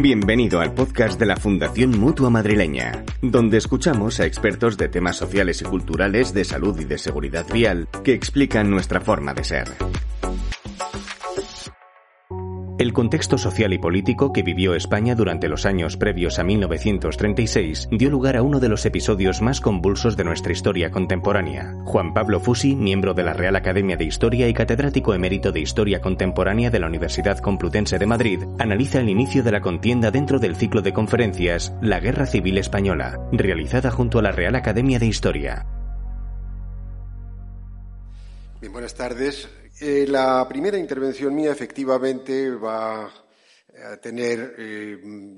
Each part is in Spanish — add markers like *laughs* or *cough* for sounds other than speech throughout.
Bienvenido al podcast de la Fundación Mutua Madrileña, donde escuchamos a expertos de temas sociales y culturales de salud y de seguridad vial que explican nuestra forma de ser. El contexto social y político que vivió España durante los años previos a 1936 dio lugar a uno de los episodios más convulsos de nuestra historia contemporánea. Juan Pablo Fusi, miembro de la Real Academia de Historia y catedrático emérito de Historia Contemporánea de la Universidad Complutense de Madrid, analiza el inicio de la contienda dentro del ciclo de conferencias La Guerra Civil Española, realizada junto a la Real Academia de Historia. Buenas tardes. Eh, la primera intervención mía efectivamente va a tener eh,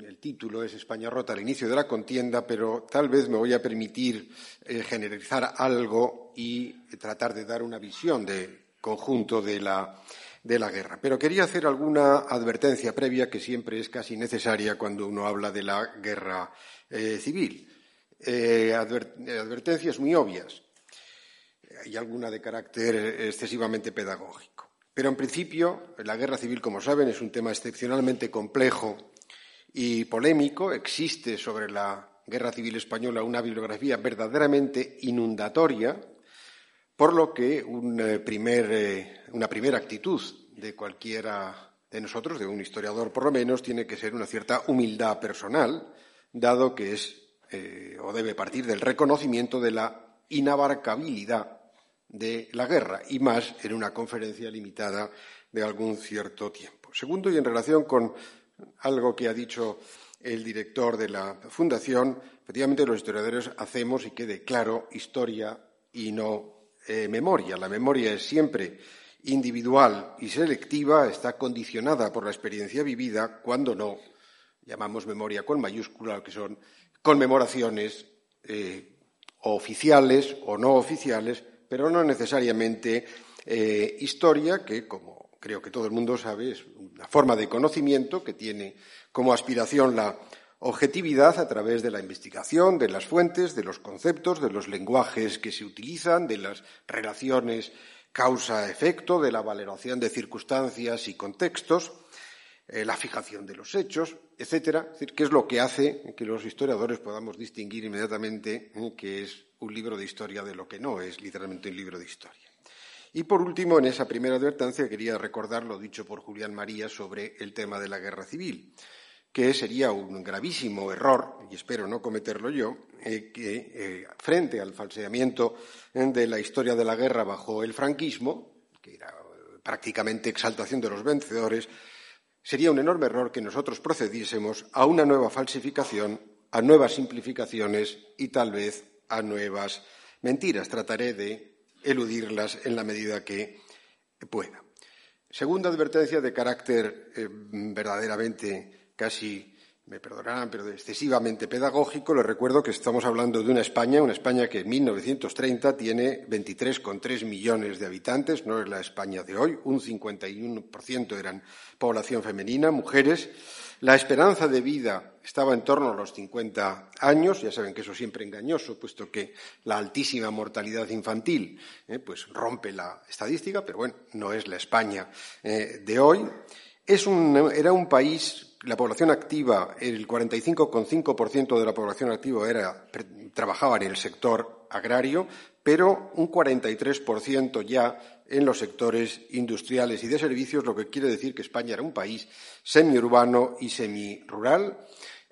el título es España rota al inicio de la contienda, pero tal vez me voy a permitir eh, generalizar algo y tratar de dar una visión de conjunto de la, de la guerra. Pero quería hacer alguna advertencia previa que siempre es casi necesaria cuando uno habla de la guerra civil. advertencias muy obvias y alguna de carácter excesivamente pedagógico. Pero en principio, la guerra civil, como saben, es un tema excepcionalmente complejo y polémico. Existe sobre la guerra civil española una bibliografía verdaderamente inundatoria, por lo que eh, una primera actitud de cualquiera de nosotros, de un historiador por lo menos, tiene que ser una cierta humildad personal, dado que es eh, o debe partir del reconocimiento de la inabarcabilidad de la guerra y más en una conferencia limitada de algún cierto tiempo. Segundo, y en relación con algo que ha dicho el director de la Fundación, efectivamente los historiadores hacemos, y quede claro, historia y no eh, memoria. La memoria es siempre individual y selectiva, está condicionada por la experiencia vivida, cuando no llamamos memoria con mayúscula, que son conmemoraciones eh, oficiales o no oficiales pero no necesariamente eh, historia, que, como creo que todo el mundo sabe, es una forma de conocimiento que tiene como aspiración la objetividad a través de la investigación, de las fuentes, de los conceptos, de los lenguajes que se utilizan, de las relaciones causa-efecto, de la valoración de circunstancias y contextos, eh, la fijación de los hechos, etcétera. Es decir, qué es lo que hace que los historiadores podamos distinguir inmediatamente eh, qué es un libro de historia de lo que no es literalmente un libro de historia. Y por último, en esa primera advertencia quería recordar lo dicho por Julián María sobre el tema de la guerra civil, que sería un gravísimo error, y espero no cometerlo yo, eh, que eh, frente al falseamiento eh, de la historia de la guerra bajo el franquismo, que era prácticamente exaltación de los vencedores, sería un enorme error que nosotros procediésemos a una nueva falsificación, a nuevas simplificaciones y tal vez a nuevas mentiras. Trataré de eludirlas en la medida que pueda. Segunda advertencia de carácter eh, verdaderamente casi me perdonarán, pero excesivamente pedagógico, les recuerdo que estamos hablando de una España, una España que en 1930 tiene 23,3 millones de habitantes, no es la España de hoy, un 51% eran población femenina, mujeres, la esperanza de vida estaba en torno a los 50 años, ya saben que eso es siempre engañoso, puesto que la altísima mortalidad infantil eh, pues rompe la estadística, pero bueno, no es la España eh, de hoy. era un país, la población activa, el 45,5% de la población activa era, trabajaba en el sector agrario, pero un 43% ya en los sectores industriales y de servicios, lo que quiere decir que España era un país semiurbano y semirural.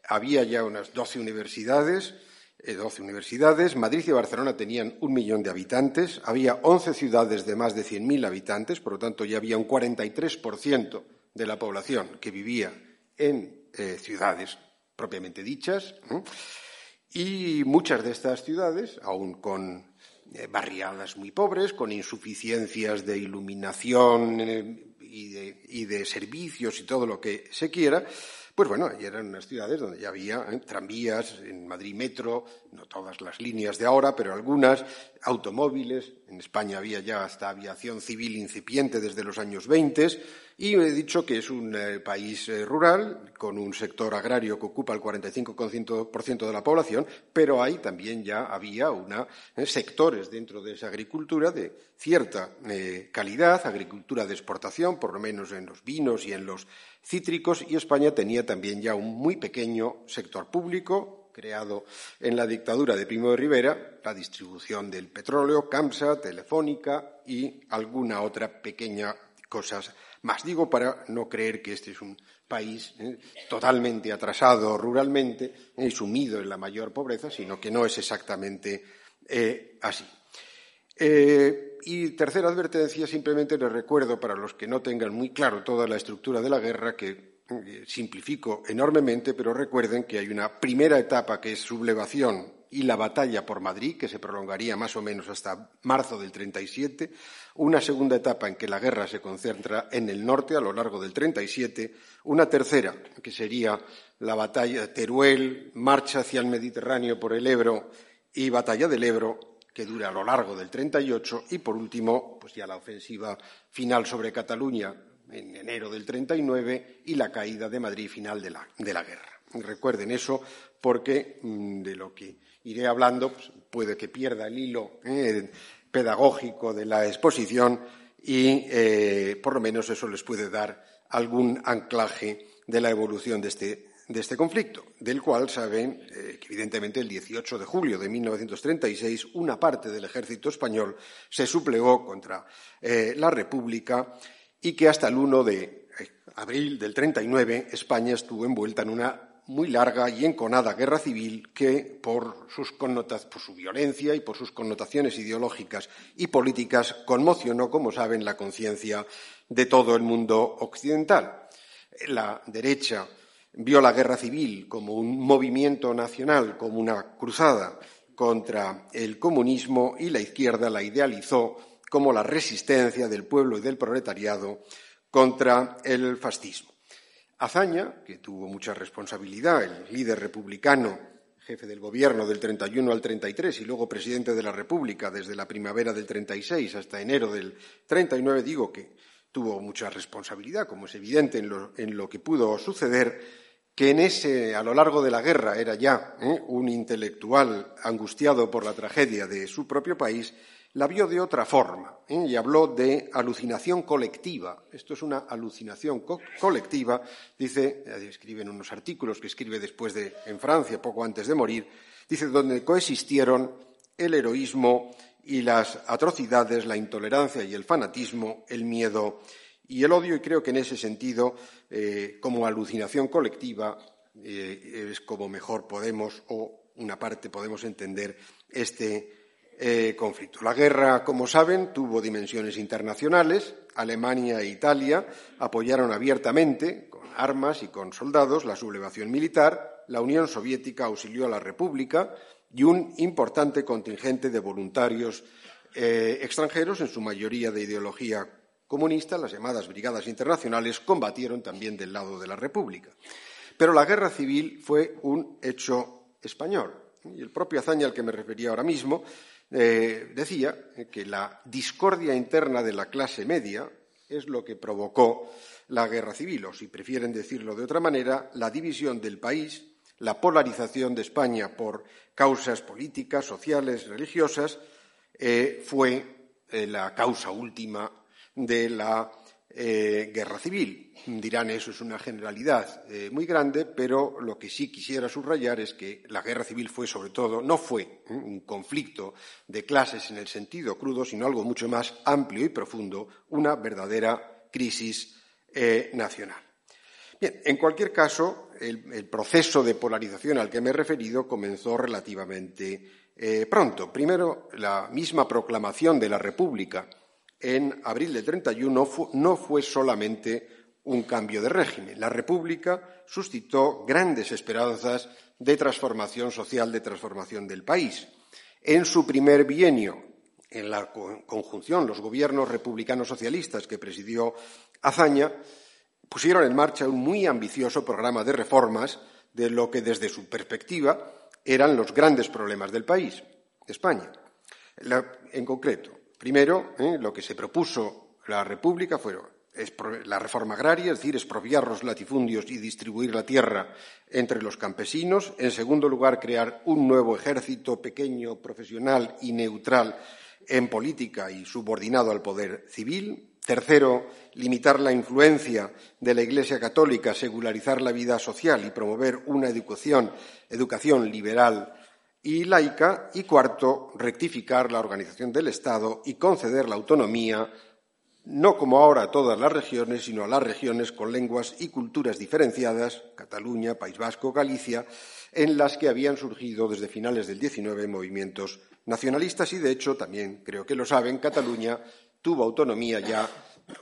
Había ya unas 12 universidades, eh, universidades. Madrid y Barcelona tenían un millón de habitantes. Había 11 ciudades de más de 100.000 habitantes, por lo tanto ya había un 43% de la población que vivía en eh, ciudades propiamente dichas. Y muchas de estas ciudades, aún con eh, barriadas muy pobres, con insuficiencias de iluminación eh, y de, servicios y todo lo que se quiera, pues bueno, eran unas ciudades donde ya había eh, tranvías, en Madrid metro, no todas las líneas de ahora, pero algunas, automóviles, en España había ya hasta aviación civil incipiente desde los años 20, y he dicho que es un eh, país eh, rural, con un sector agrario que ocupa el 45% de la población, pero hay también ya había una, sectores dentro de esa agricultura de cierta calidad, agricultura de exportación, por lo menos en los vinos y en los cítricos y España tenía también ya un muy pequeño sector público creado en la dictadura de Primo de Rivera, la distribución del petróleo, CAMSA, Telefónica y alguna otra pequeña cosa más. Digo para no creer que este es un país eh, totalmente atrasado ruralmente y sumido en la mayor pobreza, sino que no es exactamente eh, así. Eh, y tercera advertencia, simplemente les recuerdo para los que no tengan muy claro toda la estructura de la guerra que eh, simplifico enormemente, pero recuerden que hay una primera etapa que es sublevación y la batalla por Madrid, que se prolongaría más o menos hasta marzo del 37, una segunda etapa en que la guerra se concentra en el norte a lo largo del 37, una tercera, que sería la batalla de Teruel, marcha hacia el Mediterráneo por el Ebro y batalla del Ebro, que dura a lo largo del 38 y, por último, pues ya la ofensiva final sobre Cataluña en enero del 39 y la caída de Madrid final de la, guerra. Recuerden eso porque mm, de lo que iré hablando pues, puede que pierda el hilo eh, pedagógico de la exposición y eh, por lo menos eso les puede dar algún anclaje de la evolución de este de este conflicto, del cual saben eh, que, evidentemente, el 18 de julio de 1936 una parte del ejército español se suplegó contra eh, la República y que hasta el 1 de eh, abril del 39 España estuvo envuelta en una muy larga y enconada guerra civil que, por, sus por su violencia y por sus connotaciones ideológicas y políticas, conmocionó, como saben, la conciencia de todo el mundo occidental. La derecha vio la guerra civil como un movimiento nacional, como una cruzada contra el comunismo y la izquierda la idealizó como la resistencia del pueblo y del proletariado contra el fascismo. Azaña, que tuvo mucha responsabilidad, el líder republicano, jefe del gobierno del 31 al 33 y luego presidente de la República desde la primavera del 36 hasta enero del 39, digo que tuvo mucha responsabilidad, como es evidente en lo, en lo que pudo suceder, que en ese, a lo largo de la guerra, era ya ¿eh? un intelectual angustiado por la tragedia de su propio país, la vio de otra forma ¿eh? y habló de alucinación colectiva. Esto es una alucinación colectiva, dice, escribe en unos artículos que escribe después de, en Francia, poco antes de morir, dice, donde coexistieron el heroísmo y las atrocidades, la intolerancia y el fanatismo, el miedo y el odio, y creo que en ese sentido, eh, como alucinación colectiva, eh, es como mejor podemos, o una parte podemos entender este eh, conflicto. La guerra, como saben, tuvo dimensiones internacionales. Alemania e Italia apoyaron abiertamente, con armas y con soldados, la sublevación militar. La Unión Soviética auxilió a la República y un importante contingente de voluntarios extranjeros, en su mayoría de ideología comunistas, las llamadas brigadas internacionales, combatieron también del lado de la República. Pero la guerra civil fue un hecho español. Y el propio Azaña, al que me refería ahora mismo, eh, decía que la discordia interna de la clase media es lo que provocó la guerra civil, o si prefieren decirlo de otra manera, la división del país, la polarización de España por causas políticas, sociales, religiosas, eh, fue eh, la causa última de la eh, guerra civil. Dirán, eso es una generalidad eh, muy grande, pero lo que sí quisiera subrayar es que la guerra civil fue, sobre todo, no fue ¿eh? un conflicto de clases en el sentido crudo, sino algo mucho más amplio y profundo, una verdadera crisis nacional. Bien, en cualquier caso, el, proceso de polarización al que me he referido comenzó relativamente pronto. Primero, la misma proclamación de la República en abril del 31 no fue solamente un cambio de régimen. La República suscitó grandes esperanzas de transformación social, de transformación del país. En su primer bienio, en la conjunción, los gobiernos republicanos socialistas que presidió Azaña pusieron en marcha un muy ambicioso programa de reformas de lo que desde su perspectiva eran los grandes problemas del país, España. en concreto, Primero, ¿eh? lo que se propuso la República fue la reforma agraria, es decir, expropiar los latifundios y distribuir la tierra entre los campesinos. En segundo lugar, crear un nuevo ejército pequeño, profesional y neutral en política y subordinado al poder civil. Tercero, limitar la influencia de la Iglesia católica, secularizar la vida social y promover una educación, educación liberal y laica. Y cuarto, rectificar la organización del Estado y conceder la autonomía no como ahora a todas las regiones, sino a las regiones con lenguas y culturas diferenciadas, Cataluña, País Vasco, Galicia, en las que habían surgido desde finales del XIX movimientos nacionalistas y, de hecho, también creo que lo saben, Cataluña tuvo autonomía ya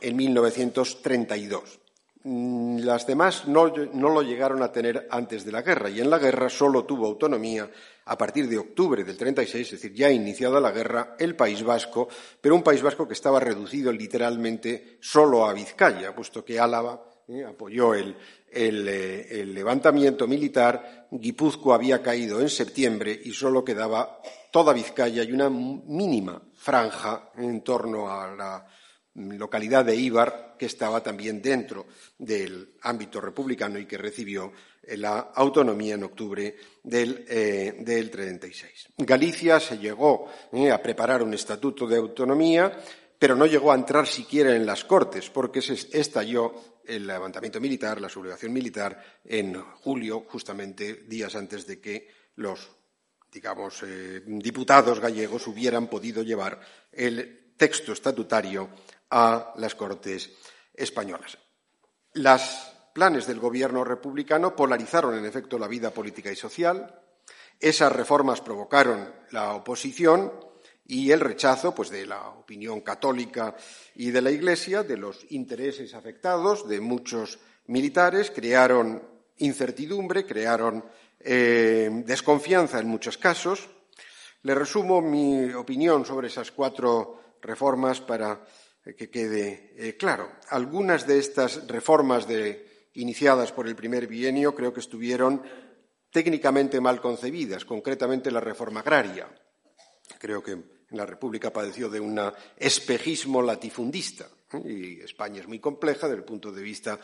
en 1932. Mm, las demás no, lo llegaron a tener antes de la guerra y en la guerra solo tuvo autonomía a partir de octubre del 36, es decir, ya iniciada la guerra, el País Vasco, pero un País Vasco que estaba reducido literalmente solo a Vizcaya, puesto que Álava eh, apoyó el, eh, el, levantamiento militar, Guipúzcoa había caído en septiembre y solo quedaba toda Vizcaya y una mínima franja en torno a la localidad de Ibar, que estaba también dentro del ámbito republicano y que recibió eh, la autonomía en octubre del, eh, 36. Galicia se llegó eh, a preparar un estatuto de autonomía, pero no llegó a entrar siquiera en las Cortes, porque se estalló el levantamiento militar, la sublevación militar, en julio, justamente días antes de que los, digamos, eh, diputados gallegos hubieran podido llevar el texto estatutario a las Cortes españolas. Los planes del gobierno republicano polarizaron, en efecto, la vida política y social. Esas reformas provocaron la oposición y el rechazo pues, de la opinión católica y de la Iglesia, de los intereses afectados, de muchos militares, crearon incertidumbre, crearon eh, desconfianza en muchos casos. Le resumo mi opinión sobre esas cuatro reformas para que quede eh, claro. Algunas de estas reformas iniciadas por el primer bienio creo que estuvieron técnicamente mal concebidas, concretamente la reforma agraria. Creo que la República padeció de un espejismo latifundista ¿eh? y España es muy compleja desde el punto de vista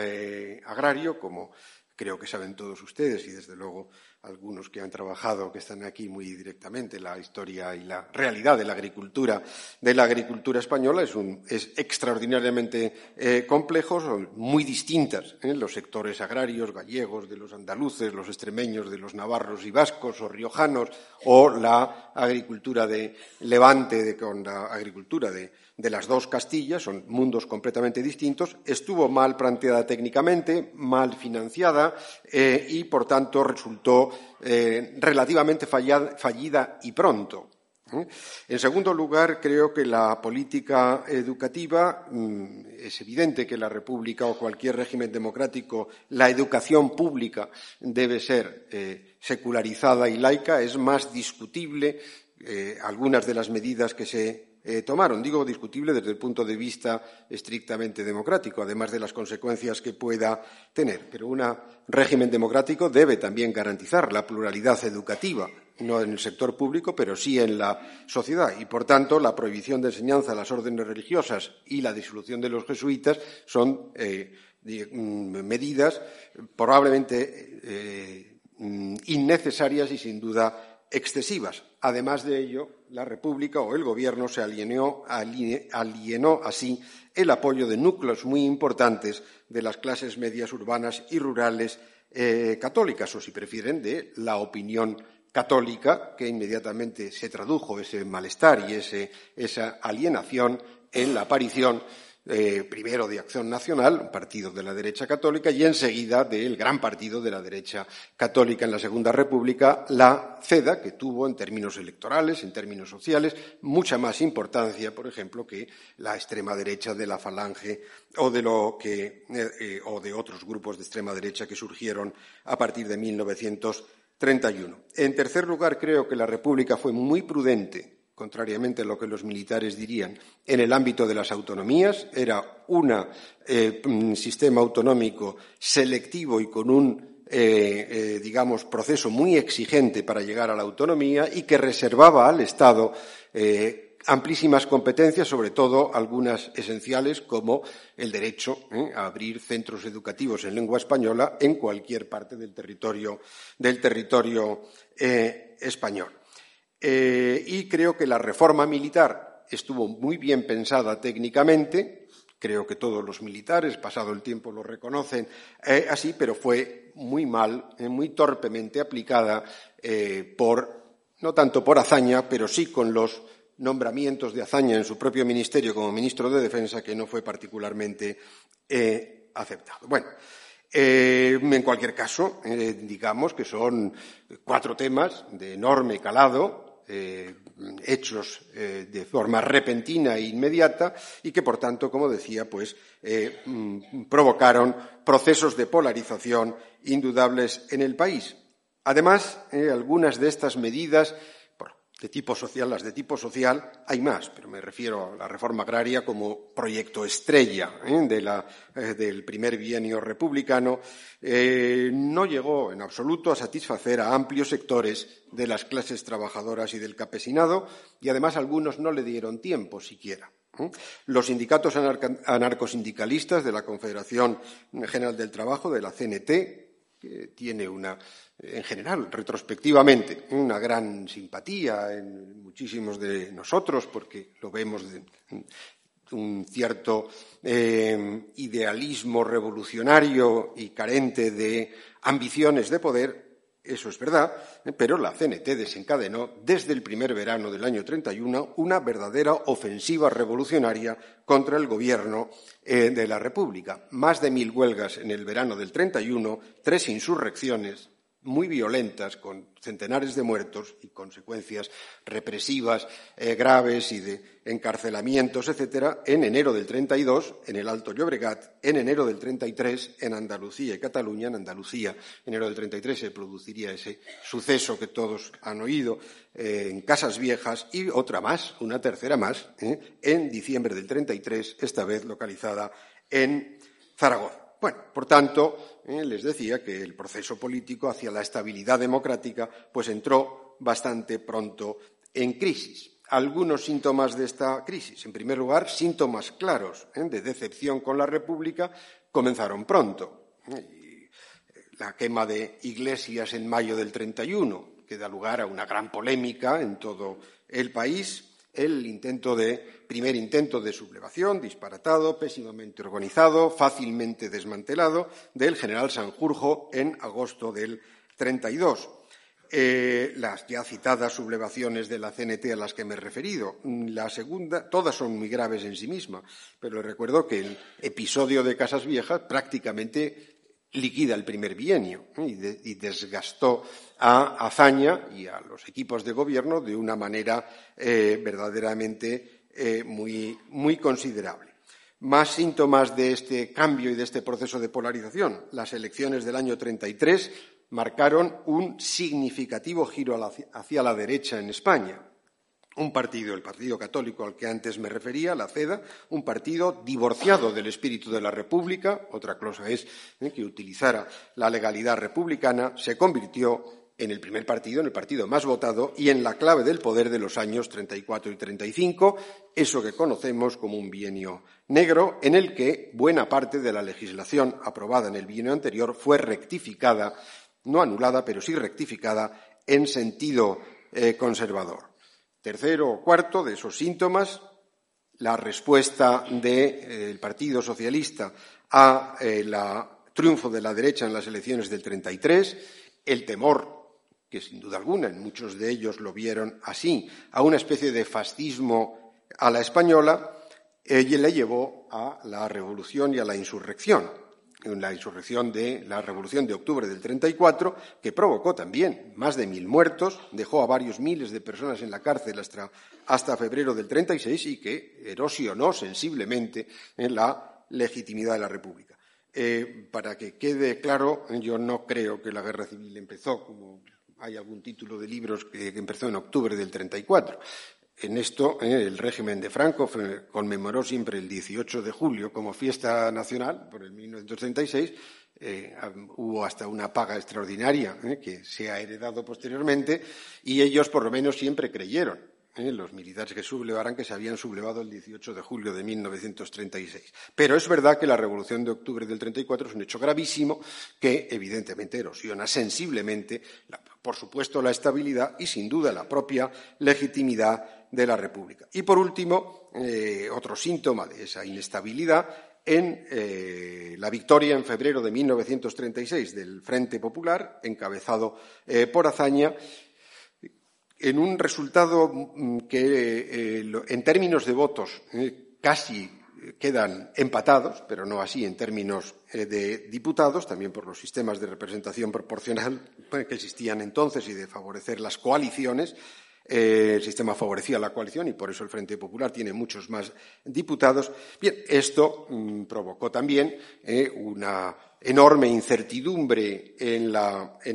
eh, agrario, como creo que saben todos ustedes y desde luego algunos que han trabajado, que están aquí muy directamente, la historia y la realidad de la agricultura, de la agricultura española es, extraordinariamente eh, complejo, son muy distintas ¿eh? los sectores agrarios gallegos, de los andaluces, los extremeños, de los navarros y vascos o riojanos, o la agricultura de Levante con la agricultura de, de las dos Castillas, son mundos completamente distintos, estuvo mal planteada técnicamente, mal financiada eh, y, por tanto, resultó eh, relativamente fallida y pronto. ¿eh? En segundo lugar, creo que la política educativa mm, es evidente que la República o cualquier régimen democrático, la educación pública debe ser secularizada y laica. Es más discutible algunas de las medidas que se eh, tomaron. Digo discutible desde el punto de vista estrictamente democrático, además de las consecuencias que pueda tener. Pero un régimen democrático debe también garantizar la pluralidad educativa, no en el sector público, pero sí en la sociedad. Y, por tanto, la prohibición de enseñanza a las órdenes religiosas y la disolución de los jesuitas son eh, mm, medidas probablemente eh, mm, innecesarias y, sin duda, excesivas. Además de ello, la República o el Gobierno se alienó, así el apoyo de núcleos muy importantes de las clases medias urbanas y rurales eh, católicas, o si prefieren, de la opinión católica, que inmediatamente se tradujo ese malestar y esa alienación en la aparición eh, primero de Acción Nacional, un partido de la derecha católica, y enseguida del gran partido de la derecha católica en la Segunda República, la CEDA, que tuvo en términos electorales, en términos sociales, mucha más importancia, por ejemplo, que la extrema derecha de la Falange o de, lo que, eh, eh, o de otros grupos de extrema derecha que surgieron a partir de 1931. En tercer lugar, creo que la República fue muy prudente contrariamente a lo que los militares dirían, en el ámbito de las autonomías. Era un eh, sistema autonómico selectivo y con un, eh, eh, digamos, proceso muy exigente para llegar a la autonomía y que reservaba al Estado amplísimas competencias, sobre todo algunas esenciales como el derecho a abrir centros educativos en lengua española en cualquier parte del territorio, del territorio español. Eh, y creo que la reforma militar estuvo muy bien pensada técnicamente, creo que todos los militares, pasado el tiempo, lo reconocen eh, así, pero fue muy mal, eh, muy torpemente aplicada eh, por, no tanto por hazaña, pero sí con los nombramientos de hazaña en su propio ministerio como ministro de Defensa, que no fue particularmente aceptado. Bueno, en cualquier caso, digamos que son cuatro temas de enorme calado, eh, hechos eh, de forma repentina e inmediata y que, por tanto, como decía, pues eh, mm, provocaron procesos de polarización indudables en el país. Además, algunas de estas medidas de tipo social, las de tipo social, hay más, pero me refiero a la reforma agraria como proyecto estrella ¿eh? Eh, del primer bienio republicano, eh, no llegó en absoluto a satisfacer a amplios sectores de las clases trabajadoras y del campesinado, y además algunos no le dieron tiempo siquiera. Los sindicatos anarcosindicalistas de la Confederación General del Trabajo, de la CNT, que tiene una en general, retrospectivamente, una gran simpatía en muchísimos de nosotros, porque lo vemos de un cierto eh, idealismo revolucionario y carente de ambiciones de poder, eso es verdad, pero la CNT desencadenó desde el primer verano del año 31 una verdadera ofensiva revolucionaria contra el gobierno eh, de la República. Más de mil huelgas en el verano del 31, tres insurrecciones, muy violentas, con centenares de muertos y consecuencias represivas eh, graves y de encarcelamientos, etcétera, en enero del 32 en el Alto Llobregat, en enero del 33 en Andalucía y Cataluña. En Andalucía, en enero del 33 se produciría ese suceso que todos han oído eh, en Casas Viejas y otra más, una tercera más, eh, en diciembre del 33, esta vez localizada en Zaragoza. Bueno, por tanto, eh, les decía que el proceso político hacia la estabilidad democrática pues entró bastante pronto en crisis. Algunos síntomas de esta crisis. En primer lugar, síntomas claros eh, de decepción con la República comenzaron pronto. Eh, la quema de iglesias en mayo del 31, que da lugar a una gran polémica en todo el país, el intento de, primer intento de sublevación, disparatado, pésimamente organizado, fácilmente desmantelado, del general Sanjurjo en agosto del 32. Eh, las ya citadas sublevaciones de la CNT a las que me he referido. La segunda, todas son muy graves en sí mismas, pero recuerdo que el episodio de Casas Viejas prácticamente liquida el primer bienio y, desgastó a Azaña y a los equipos de gobierno de una manera eh, verdaderamente eh, muy, muy considerable. Más síntomas de este cambio y de este proceso de polarización. Las elecciones del año 33 marcaron un significativo giro hacia la derecha en España un partido, el Partido Católico al que antes me refería, la CEDA, un partido divorciado del espíritu de la República, otra cosa es eh, que utilizara la legalidad republicana, se convirtió en el primer partido, en el partido más votado y en la clave del poder de los años 34 y 35, eso que conocemos como un bienio negro, en el que buena parte de la legislación aprobada en el bienio anterior fue rectificada, no anulada, pero sí rectificada en sentido eh, conservador. Tercero o cuarto de esos síntomas, la respuesta del eh, Partido Socialista a eh, triunfo de la derecha en las elecciones del 33, el temor, que sin duda alguna muchos de ellos lo vieron así, a una especie de fascismo a la española, ella le llevó a la revolución y a la insurrección en la insurrección de la Revolución de Octubre del 34, que provocó también más de mil muertos, dejó a varios miles de personas en la cárcel hasta, febrero del 36 y que erosionó sensiblemente en la legitimidad de la República. Eh, para que quede claro, yo no creo que la guerra civil empezó, como hay algún título de libros que empezó en octubre del 34. En esto, eh, el régimen de Franco conmemoró siempre el 18 de julio como fiesta nacional, por el 1936. Eh, hubo hasta una paga extraordinaria eh, que se ha heredado posteriormente y ellos, por lo menos, siempre creyeron los militares que sublevaran que se habían sublevado el 18 de julio de 1936. Pero es verdad que la Revolución de Octubre del 34 es un hecho gravísimo que, evidentemente, erosiona sensiblemente, por supuesto, la estabilidad y, sin duda, la propia legitimidad de la República. Y, por último, eh, otro síntoma de esa inestabilidad en eh, la victoria en febrero de 1936 del Frente Popular, encabezado eh, por Azaña, en un resultado mm, que, en términos de votos, casi quedan empatados, pero no así en términos de diputados, también por los sistemas de representación proporcional que existían entonces y de favorecer las coaliciones. Eh, el sistema favorecía la coalición y por eso el Frente Popular tiene muchos más diputados. Bien, esto mm, provocó también eh, una enorme incertidumbre en,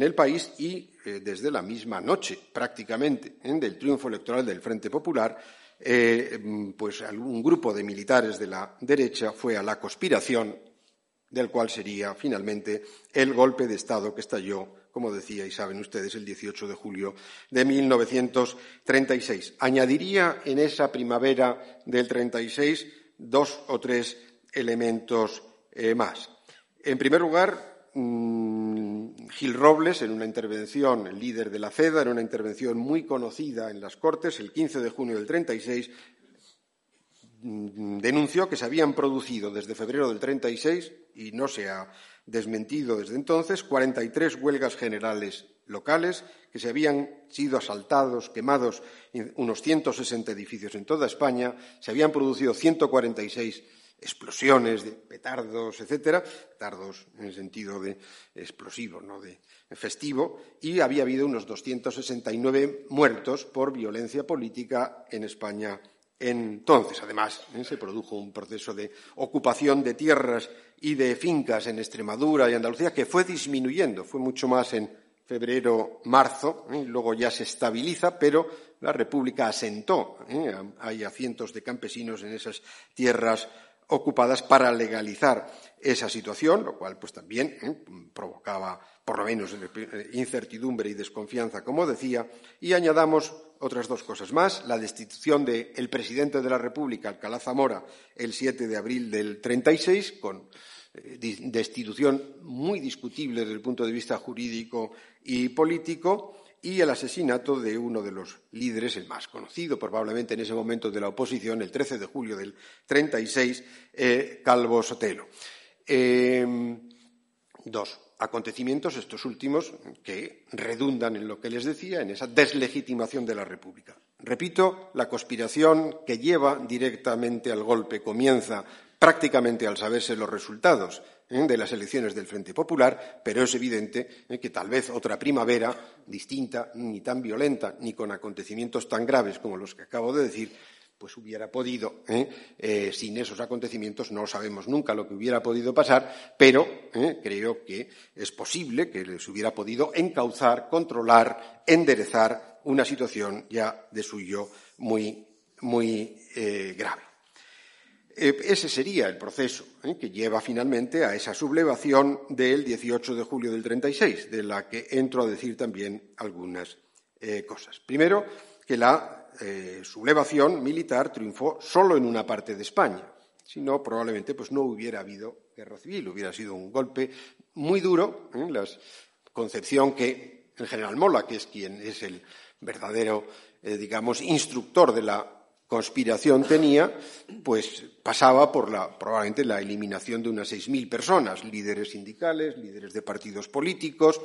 el país y eh, desde la misma noche, prácticamente, del triunfo electoral del Frente Popular, mm, pues algún grupo de militares de la derecha fue a la conspiración del cual sería finalmente el golpe de Estado que estalló como decía y saben ustedes, el 18 de julio de 1936. Añadiría en esa primavera del 36 dos o tres elementos eh, más. En primer lugar, mm, Gil Robles, en una intervención, el líder de la CEDA, en una intervención muy conocida en las Cortes, el 15 de junio del 36, mm, denunció que se habían producido desde febrero del 36, y no se ha desmentido desde entonces, 43 huelgas generales locales que se habían sido asaltados, quemados unos 160 edificios en toda España, se habían producido 146 explosiones de petardos, etcétera, petardos en el sentido de explosivo, no de festivo, y había habido unos 269 muertos por violencia política en España entonces. Además, ¿eh? se produjo un proceso de ocupación de tierras y de fincas en Extremadura y Andalucía que fue disminuyendo, fue mucho más en febrero, marzo, ¿eh? luego ya se estabiliza, pero la República asentó ¿eh? hay a cientos de campesinos en esas tierras ocupadas para legalizar esa situación, lo cual pues también provocaba por lo menos incertidumbre y desconfianza, como decía, y añadamos otras dos cosas más. La destitución del presidente de la República, Alcalá Zamora, el 7 de abril del 36, con eh, destitución muy discutible desde el punto de vista jurídico y político, y el asesinato de uno de los líderes, el más conocido probablemente en ese momento de la oposición, el 13 de julio del 36, eh, Calvo Sotelo. Eh, dos acontecimientos, estos últimos, que redundan en lo que les decía, en esa deslegitimación de la República. Repito, la conspiración que lleva directamente al golpe comienza prácticamente al saberse los resultados ¿eh? de las elecciones del Frente Popular, pero es evidente ¿eh? que tal vez otra primavera distinta, ni tan violenta, ni con acontecimientos tan graves como los que acabo de decir, pues hubiera podido, ¿eh? Eh, sin esos acontecimientos no sabemos nunca lo que hubiera podido pasar, pero ¿eh? creo que es posible que les hubiera podido encauzar, controlar, enderezar una situación ya de suyo muy, muy grave. Ese sería el proceso que lleva finalmente a esa sublevación del 18 de julio del 36, de la que entro a decir también algunas cosas. Primero, que la eh, sublevación militar triunfó solo en una parte de España. Si no, probablemente pues, no hubiera habido guerra civil, hubiera sido un golpe muy duro. ¿eh? La concepción que el general Mola, que es quien es el verdadero, eh, digamos, instructor de la conspiración tenía, pues pasaba por la, probablemente la eliminación de unas 6.000 personas, líderes sindicales, líderes de partidos políticos,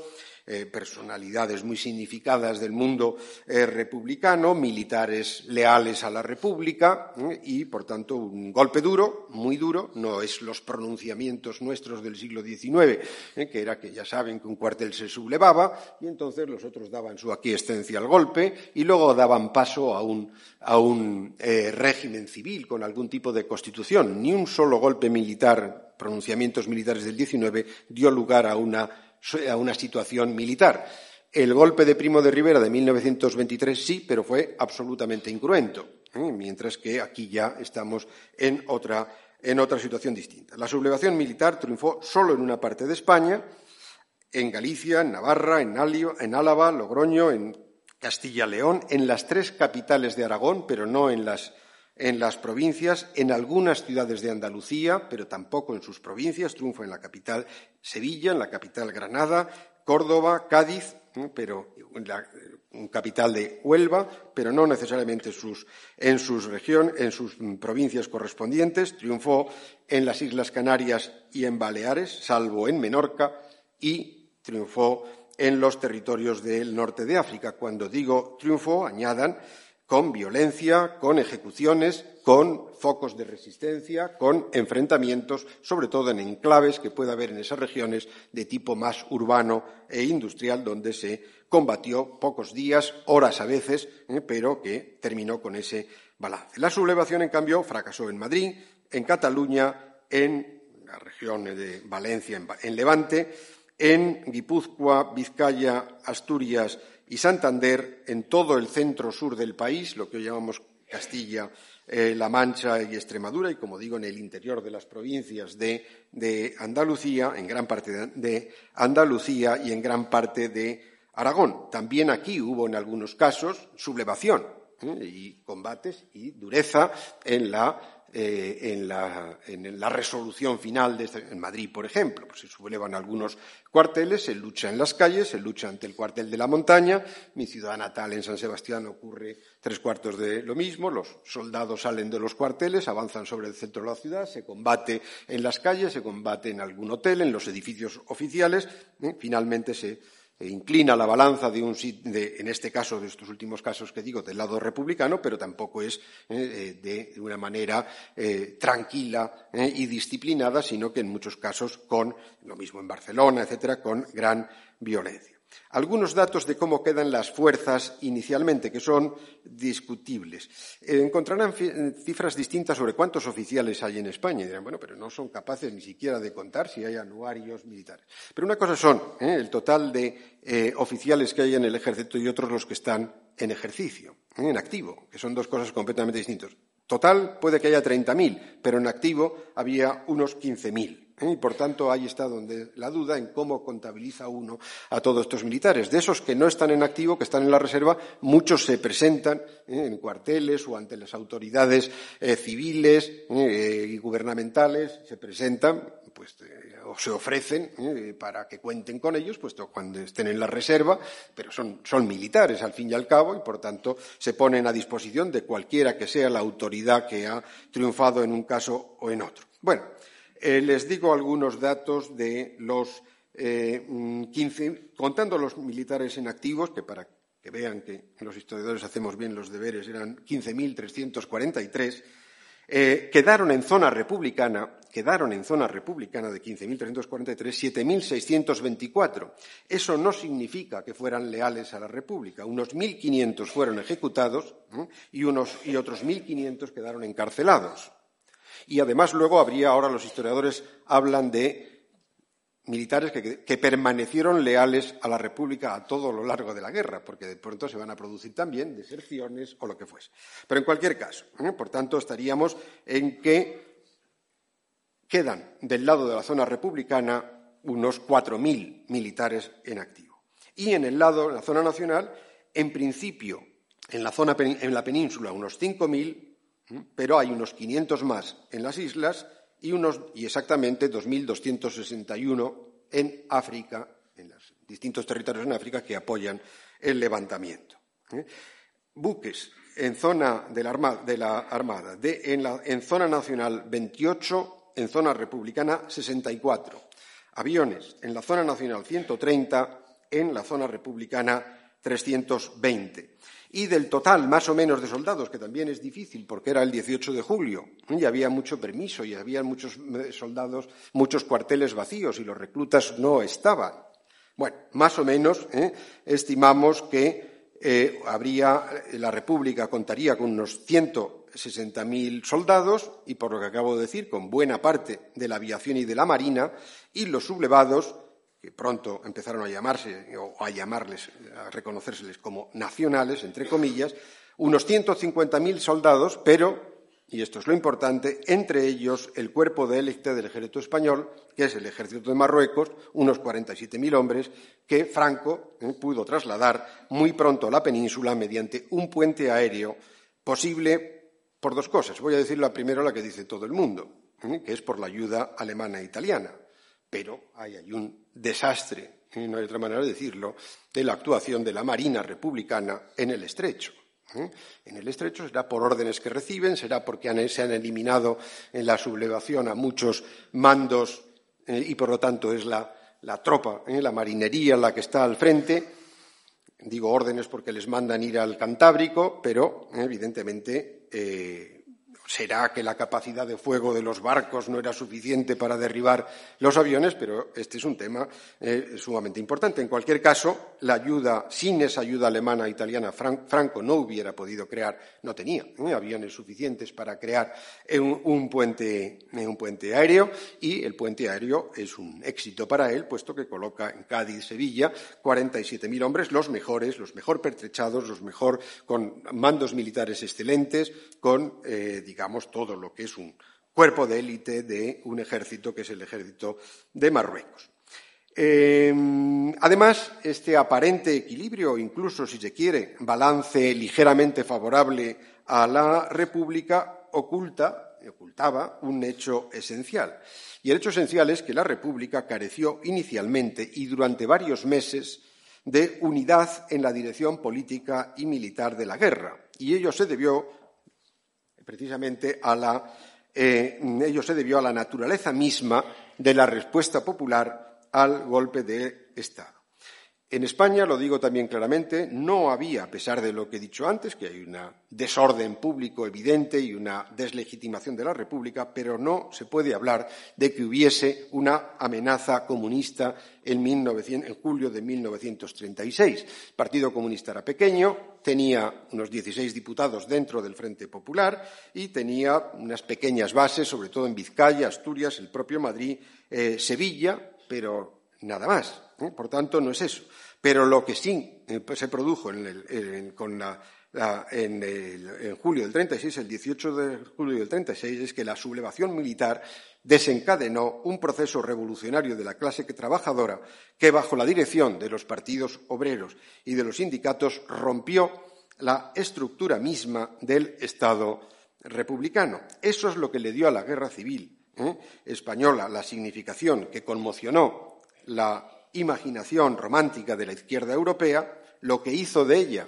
eh, personalidades muy significadas del mundo eh, republicano, militares leales a la República eh, y, por tanto, un golpe duro, muy duro, no es los pronunciamientos nuestros del siglo XIX, que era que ya saben que un cuartel se sublevaba y entonces los otros daban su aquiescencia al golpe y luego daban paso a un, a un régimen civil con algún tipo de constitución. Ni un solo golpe militar, pronunciamientos militares del XIX, dio lugar a una a una situación militar. El golpe de Primo de Rivera de 1923 sí, pero fue absolutamente incruento, ¿eh? mientras que aquí ya estamos en otra, en otra situación distinta. La sublevación militar triunfó solo en una parte de España, en Galicia, en Navarra, en, Alio, en Álava, Logroño, en Castilla-León, en las tres capitales de Aragón, pero no en las en las provincias, en algunas ciudades de Andalucía, pero tampoco en sus provincias, triunfo en la capital Sevilla, en la capital Granada, Córdoba, Cádiz, pero un capital de Huelva, pero no necesariamente en sus región, en sus provincias correspondientes. Triunfó en las Islas Canarias y en Baleares, salvo en Menorca, y triunfó en los territorios del norte de África. Cuando digo triunfo, añadan con violencia, con ejecuciones, con focos de resistencia, con enfrentamientos, sobre todo en enclaves que pueda haber en esas regiones de tipo más urbano e industrial, donde se combatió pocos días, horas a veces, eh, pero que terminó con ese balance. La sublevación, en cambio, fracasó en Madrid, en Cataluña, en la región de Valencia, en Levante, en Guipúzcoa, Vizcaya, Asturias y Santander, en todo el centro sur del país, lo que hoy llamamos Castilla, eh, La Mancha y Extremadura, y como digo, en el interior de las provincias de, Andalucía, en gran parte de, Andalucía y en gran parte de Aragón. También aquí hubo, en algunos casos, sublevación ¿eh? y combates y dureza en la eh, en, la, resolución final de este, en Madrid, por ejemplo. Pues se sublevan algunos cuarteles, se lucha en las calles, se lucha ante el cuartel de la montaña. Mi ciudad natal en San Sebastián ocurre tres cuartos de lo mismo. Los soldados salen de los cuarteles, avanzan sobre el centro de la ciudad, se combate en las calles, se combate en algún hotel, en los edificios oficiales. ¿eh? finalmente se inclina la balanza de un en este caso de estos últimos casos que digo del lado republicano pero tampoco es eh, de, una manera eh, tranquila eh, y disciplinada sino que en muchos casos con lo mismo en Barcelona etcétera con gran violencia algunos datos de cómo quedan las fuerzas inicialmente, que son discutibles. Eh, encontrarán cifras distintas sobre cuántos oficiales hay en España. Y dirán, bueno, pero no son capaces ni siquiera de contar si hay anuarios militares. Pero una cosa son ¿eh? el total de eh, oficiales que hay en el ejército y otros los que están en ejercicio, en activo, que son dos cosas completamente distintas. Total puede que haya 30.000, pero en activo había unos 15.000. ¿eh? Y por tanto, ahí está donde la duda en cómo contabiliza uno a todos estos militares. De esos que no están en activo, que están en la reserva, muchos se presentan ¿eh? en cuarteles o ante las autoridades eh, civiles y gubernamentales, se presentan pues, o se ofrecen para que cuenten con ellos, puesto cuando estén en la reserva, pero son, son militares al fin y al cabo y por tanto se ponen a disposición de cualquiera que sea la autoridad que ha triunfado en un caso o en otro. Bueno, eh, les digo algunos datos de los eh, 15, contando los militares inactivos, que para que vean que los historiadores hacemos bien los deberes, eran 15.343, eh, quedaron en zona republicana, quedaron en zona republicana de 15.343 7.624. Eso no significa que fueran leales a la República. Unos 1.500 fueron ejecutados y, unos, y otros 1.500 quedaron encarcelados. Y además luego habría, ahora los historiadores hablan de militares que, permanecieron leales a la República a todo lo largo de la guerra, porque de pronto se van a producir también deserciones o lo que fuese. Pero en cualquier caso, ¿eh? por tanto, estaríamos en que quedan del lado de la zona republicana unos 4.000 militares en activo. Y en el lado, de la zona nacional, en principio, en la, zona, en la península, unos 5.000 pero hay unos 500 más en las islas y, unos, y exactamente 2.261 en África, en los distintos territorios en África que apoyan el levantamiento. ¿eh? Buques en zona de la, Armada, en, zona nacional 28, en zona republicana 64. Aviones en la zona nacional 130, en la zona republicana 320 y del total más o menos de soldados, que también es difícil porque era el 18 de julio y había mucho permiso y había muchos eh, soldados, muchos cuarteles vacíos y los reclutas no estaban. Bueno, más o menos ¿eh? estimamos que eh, habría, la República contaría con unos 160.000 soldados y, por lo que acabo de decir, con buena parte de la aviación y de la marina y los sublevados pronto empezaron a llamarse o a llamarles, a reconocérseles como nacionales, entre comillas, unos 150.000 soldados, pero, y esto es lo importante, entre ellos el cuerpo de élite del ejército español, que es el ejército de Marruecos, unos 47.000 hombres, que Franco eh, pudo trasladar muy pronto a la península mediante un puente aéreo posible por dos cosas. Voy a decir la primera, la que dice todo el mundo, eh, que es por la ayuda alemana e italiana pero hay, un desastre y no hay otra manera de decirlo, de la actuación de la Marina Republicana en el estrecho. ¿eh? En el estrecho será por órdenes que reciben, será porque se han eliminado en la sublevación a muchos mandos eh, y por lo tanto es la, tropa, ¿eh? la marinería la que está al frente. Digo órdenes porque les mandan ir al Cantábrico, pero evidentemente Será que la capacidad de fuego de los barcos no era suficiente para derribar los aviones, pero este es un tema eh, sumamente importante. En cualquier caso, la ayuda, sin esa ayuda alemana italiana, Franco no hubiera podido crear, no tenía eh, aviones suficientes para crear un, puente, un puente aéreo. Y el puente aéreo es un éxito para él, puesto que coloca en Cádiz, Sevilla, 47.000 hombres, los mejores, los mejor pertrechados, los mejor con mandos militares excelentes, con, eh, todo lo que es un cuerpo de élite de un ejército que es el ejército de Marruecos. Em, además, este aparente equilibrio, incluso si se quiere, balance ligeramente favorable a la República, oculta, ocultaba un hecho esencial. Y el hecho esencial es que la República careció inicialmente y durante varios meses de unidad en la dirección política y militar de la guerra. Y ello se debió precisamente a la, eh, ello se debió a la naturaleza misma de la respuesta popular al golpe de Estado. En España, lo digo también claramente, no había, a pesar de lo que he dicho antes, que hay un desorden público evidente y una deslegitimación de la República, pero no se puede hablar de que hubiese una amenaza comunista en, julio de 1936. El Partido Comunista era pequeño, tenía unos 16 diputados dentro del Frente Popular y tenía unas pequeñas bases, sobre todo en Vizcaya, Asturias, el propio Madrid, eh, Sevilla, pero nada más. ¿eh? Por tanto, no es eso. Pero lo que sí eh, se produjo en, julio del 36, el 18 de julio del 36, es que la sublevación militar desencadenó un proceso revolucionario de la clase trabajadora que, bajo la dirección de los partidos obreros y de los sindicatos, rompió la estructura misma del Estado republicano. Eso es lo que le dio a la guerra civil ¿eh? española la significación que conmocionó la imaginación romántica de la izquierda europea, lo que hizo de ella,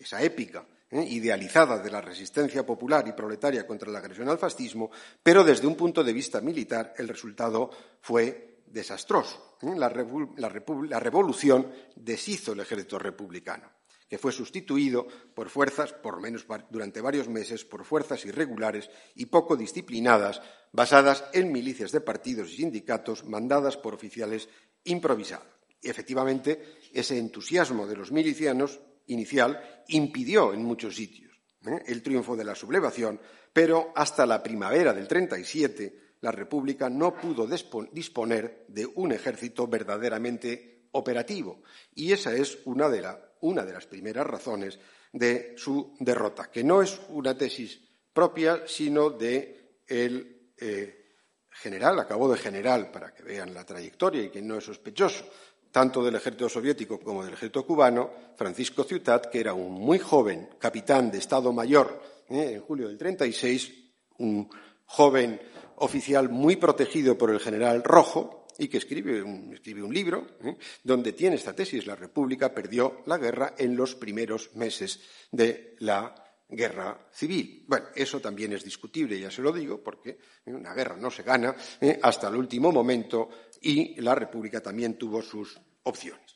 esa épica ¿eh? idealizada de la resistencia popular y proletaria contra la agresión al fascismo, pero desde un punto de vista militar el resultado fue desastroso. ¿eh? La, la revolución deshizo el ejército republicano que fue sustituido por fuerzas, por menos durante varios meses, por fuerzas irregulares y poco disciplinadas, basadas en milicias de partidos y sindicatos mandadas por oficiales improvisados. Y efectivamente, ese entusiasmo de los milicianos inicial impidió en muchos sitios ¿eh? el triunfo de la sublevación, pero hasta la primavera del 37 la República no pudo disponer de un ejército verdaderamente operativo. Y esa es una de, las primeras razones de su derrota, que no es una tesis propia, sino de el eh, general, acabó de general, para que vean la trayectoria y que no es sospechoso, tanto del ejército soviético como del ejército cubano, Francisco Ciutat, que era un muy joven capitán de Estado Mayor ¿eh? en julio del 36, un joven oficial muy protegido por el general Rojo y que escribe un, libro ¿eh? donde tiene esta tesis. La República perdió la guerra en los primeros meses de la guerra civil. Bueno, eso también es discutible, ya se lo digo, porque una guerra no se gana ¿eh? hasta el último momento y la República también tuvo sus opciones.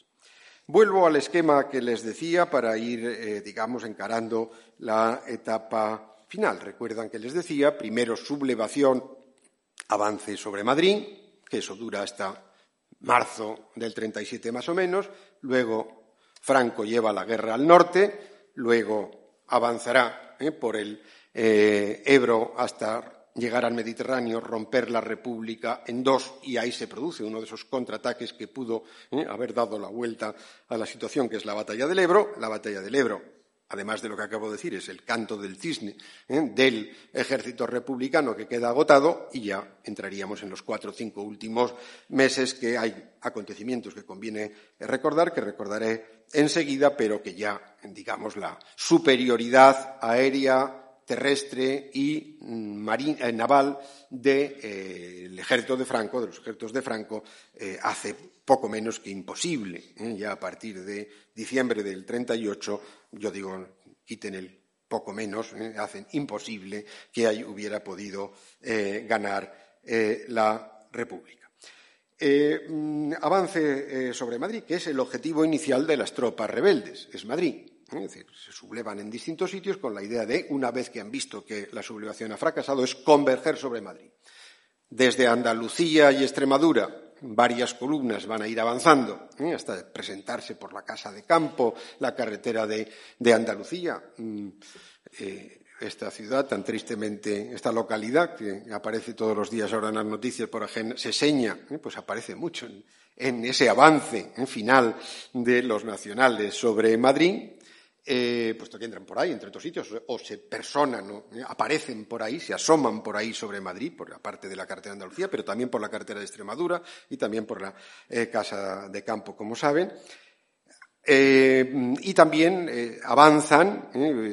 Vuelvo al esquema que les decía para ir, eh, digamos, encarando la etapa final. Recuerdan que les decía, primero sublevación, avance sobre Madrid, que eso dura hasta marzo del 37 más o menos, luego Franco lleva la guerra al norte, luego avanzará ¿eh? por el eh, Ebro hasta llegar al Mediterráneo, romper la República en dos y ahí se produce uno de esos contraataques que pudo ¿eh? haber dado la vuelta a la situación que es la batalla del Ebro. La batalla del Ebro, además de lo que acabo de decir, es el canto del cisne del ejército republicano que queda agotado y ya entraríamos en los cuatro o cinco últimos meses que hay acontecimientos que conviene recordar, que recordaré enseguida, pero que ya, digamos, la superioridad aérea terrestre y mm, eh, naval del eh, ejército de Franco, de los ejércitos de Franco, eh, hace poco menos que imposible. Ya a partir de diciembre del 38, yo digo, quiten el poco menos, hacen imposible que ahí hubiera podido ganar la República. Mm, avance sobre Madrid, que es el objetivo inicial de las tropas rebeldes, es Madrid. Es decir, se sublevan en distintos sitios con la idea de, una vez que han visto que la sublevación ha fracasado, es converger sobre Madrid. Desde Andalucía y Extremadura, varias columnas van a ir avanzando ¿eh? hasta presentarse por la Casa de Campo, la carretera de, Andalucía. Mm, eh, esta ciudad tan tristemente, esta localidad que aparece todos los días ahora en las noticias por ejemplo, se seña, ¿eh? pues aparece mucho en, ese avance final de los nacionales sobre Madrid eh, puesto que entran por ahí, entre otros sitios, o se personan, eh, aparecen por ahí, se asoman por ahí sobre Madrid, por la parte de la carretera de Andalucía, pero también por la carretera de Extremadura y también por la eh, Casa de Campo, como saben. y también avanzan,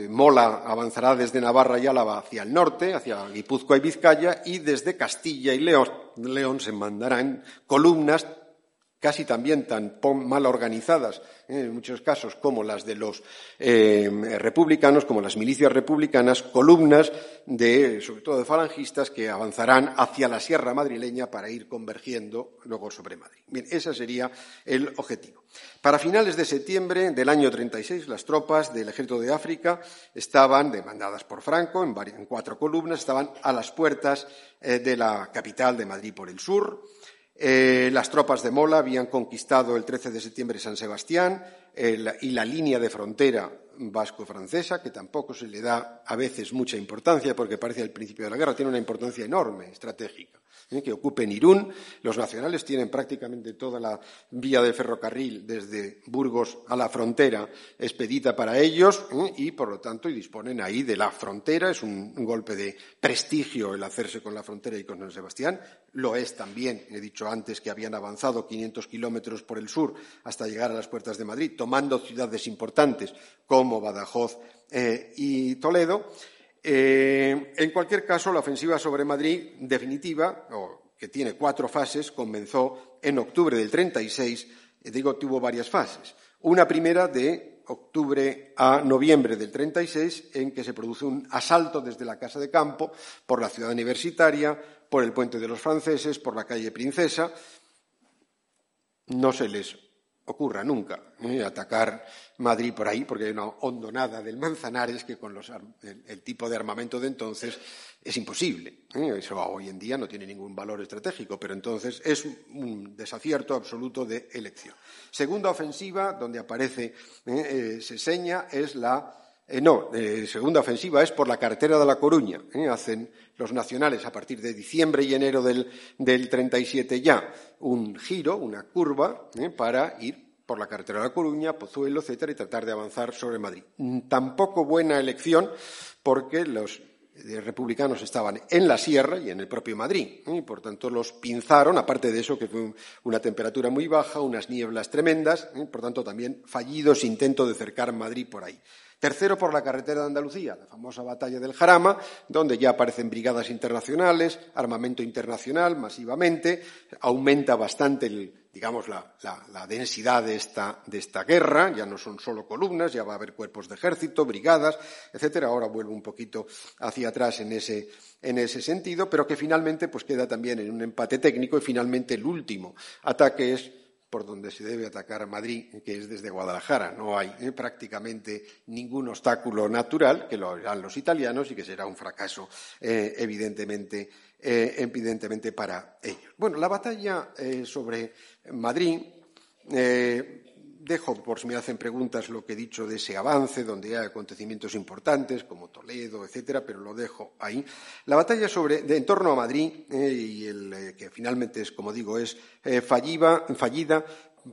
Mola avanzará desde Navarra y Álava hacia el norte, hacia Guipúzcoa y Vizcaya, y desde Castilla y León, León se mandarán columnas casi también tan mal organizadas ¿eh? en muchos casos como las de los eh, republicanos, como las milicias republicanas, columnas de, sobre todo de falangistas, que avanzarán hacia la sierra madrileña para ir convergiendo luego sobre Madrid. Bien, ese sería el objetivo. Para finales de septiembre del año 36, las tropas del ejército de África estaban, demandadas por Franco, en, cuatro columnas, estaban a las puertas eh, de la capital de Madrid por el sur, eh, las tropas de Mola habían conquistado el 13 de septiembre San Sebastián eh, y la línea de frontera vasco-francesa, que tampoco se le da a veces mucha importancia porque parece al principio de la guerra, tiene una importancia enorme, estratégica. Que ocupen Irún. Los nacionales tienen prácticamente toda la vía de ferrocarril desde Burgos a la frontera expedita para ellos ¿eh? y, por lo tanto, disponen ahí de la frontera. Es un, golpe de prestigio el hacerse con la frontera y con San Sebastián. Lo es también, he dicho antes, que habían avanzado 500 kilómetros por el sur hasta llegar a las puertas de Madrid, tomando ciudades importantes como Badajoz eh, y Toledo. Eh, en cualquier caso, la ofensiva sobre Madrid definitiva, que tiene cuatro fases, comenzó en octubre del 36. Eh, digo, tuvo varias fases. Una primera de octubre a noviembre del 36, en que se produce un asalto desde la Casa de Campo por la ciudad universitaria, por el puente de los franceses, por la calle Princesa. No se les ocurra nunca ¿eh? atacar Madrid por ahí, porque hay una hondonada del Manzanares que con el, tipo de armamento de entonces es imposible. ¿eh? Eso hoy en día no tiene ningún valor estratégico, pero entonces es un desacierto absoluto de elección. Segunda ofensiva, donde aparece, ¿eh? se seña, es la no, segunda ofensiva es por la carretera de La Coruña. hacen los nacionales a partir de diciembre y enero del, del 37 ya un giro, una curva, ¿eh? para ir por la carretera de La Coruña, Pozuelo, etcétera, y tratar de avanzar sobre Madrid. Mm, tampoco buena elección porque los eh, republicanos estaban en la sierra y en el propio Madrid. ¿eh? Y por tanto los pinzaron, aparte de eso que fue una temperatura muy baja, unas nieblas tremendas, por tanto también fallidos intentos de cercar Madrid por ahí. Tercero, por la carretera de Andalucía, la famosa batalla del Jarama, donde ya aparecen brigadas internacionales, armamento internacional masivamente, aumenta bastante digamos, la, densidad de esta, guerra, ya no son solo columnas, ya va a haber cuerpos de ejército, brigadas, etcétera. Ahora vuelvo un poquito hacia atrás en ese, en ese sentido, pero que finalmente pues queda también en un empate técnico y finalmente el último ataque es por donde se debe atacar a Madrid, que es desde Guadalajara. No hay eh, prácticamente ningún obstáculo natural, que lo harán los italianos y que será un fracaso, eh, evidentemente, eh, evidentemente, para ellos. Bueno, la batalla sobre Madrid dejo, por si me hacen preguntas, lo que he dicho de ese avance, donde hay acontecimientos importantes, como Toledo, etcétera, pero lo dejo ahí. La batalla sobre, de, en torno a Madrid, eh, y el, eh, que finalmente es, como digo, es eh, fallida,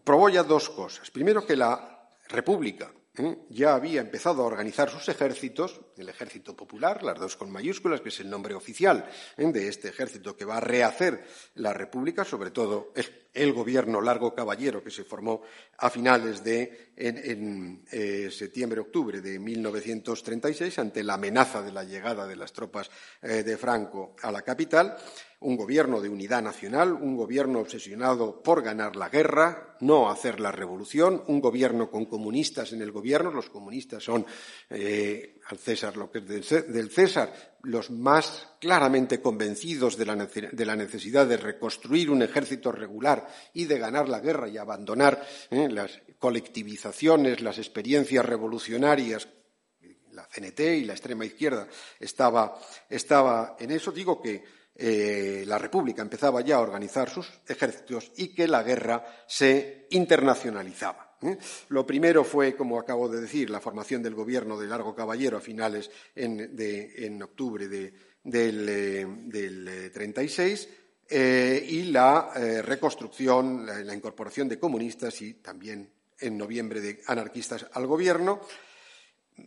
provoca dos cosas. Primero, que la República ¿eh? ya había empezado a organizar sus ejércitos, el ejército popular, las dos con mayúsculas, que es el nombre oficial ¿eh? de este ejército que va a rehacer la República, sobre todo el, gobierno largo caballero que se formó a finales de en, eh, septiembre-octubre de 1936 ante la amenaza de la llegada de las tropas de Franco a la capital un gobierno de unidad nacional, un gobierno obsesionado por ganar la guerra, no hacer la revolución, un gobierno con comunistas en el gobierno. Los comunistas son eh, al César lo que es del César, los más claramente convencidos de la, necesidad de reconstruir un ejército regular y de ganar la guerra y abandonar eh, las colectivizaciones, las experiencias revolucionarias la CNT y la extrema izquierda estaba, estaba en eso. Digo que eh, la República empezaba ya a organizar sus ejércitos y que la guerra se internacionalizaba. ¿eh? Lo primero fue, como acabo de decir, la formación del gobierno de Largo Caballero a finales en, octubre del, 36 eh, y la reconstrucción, la, incorporación de comunistas y también en noviembre de anarquistas al gobierno.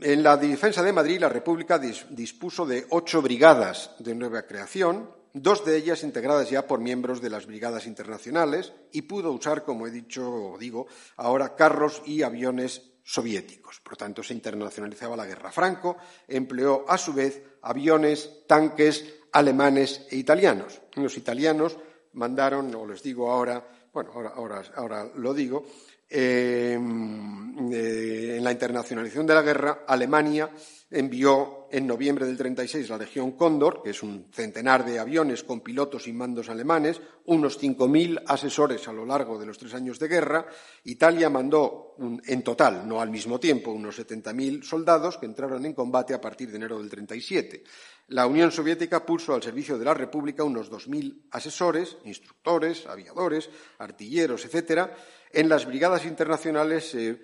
En la defensa de Madrid, la República dispuso de ocho brigadas de nueva creación, dos de ellas integradas ya por miembros de las brigadas internacionales y pudo usar, como he dicho o digo, ahora carros y aviones soviéticos. Por tanto, se internacionalizaba la guerra. Franco empleó, a su vez, aviones, tanques alemanes e italianos. Los italianos mandaron, o les digo ahora, bueno, ahora, ahora lo digo, Em, eh, en la internacionalización de la guerra, Alemania envió en noviembre del 36 la Legión Cóndor, que es un centenar de aviones con pilotos y mandos alemanes, unos 5.000 asesores a lo largo de los tres años de guerra. Italia mandó en total, no al mismo tiempo, unos 70.000 soldados que entraron en combate a partir de enero del 37. La Unión Soviética puso al servicio de la República unos 2.000 asesores, instructores, aviadores, artilleros, etcétera, en las brigadas internacionales se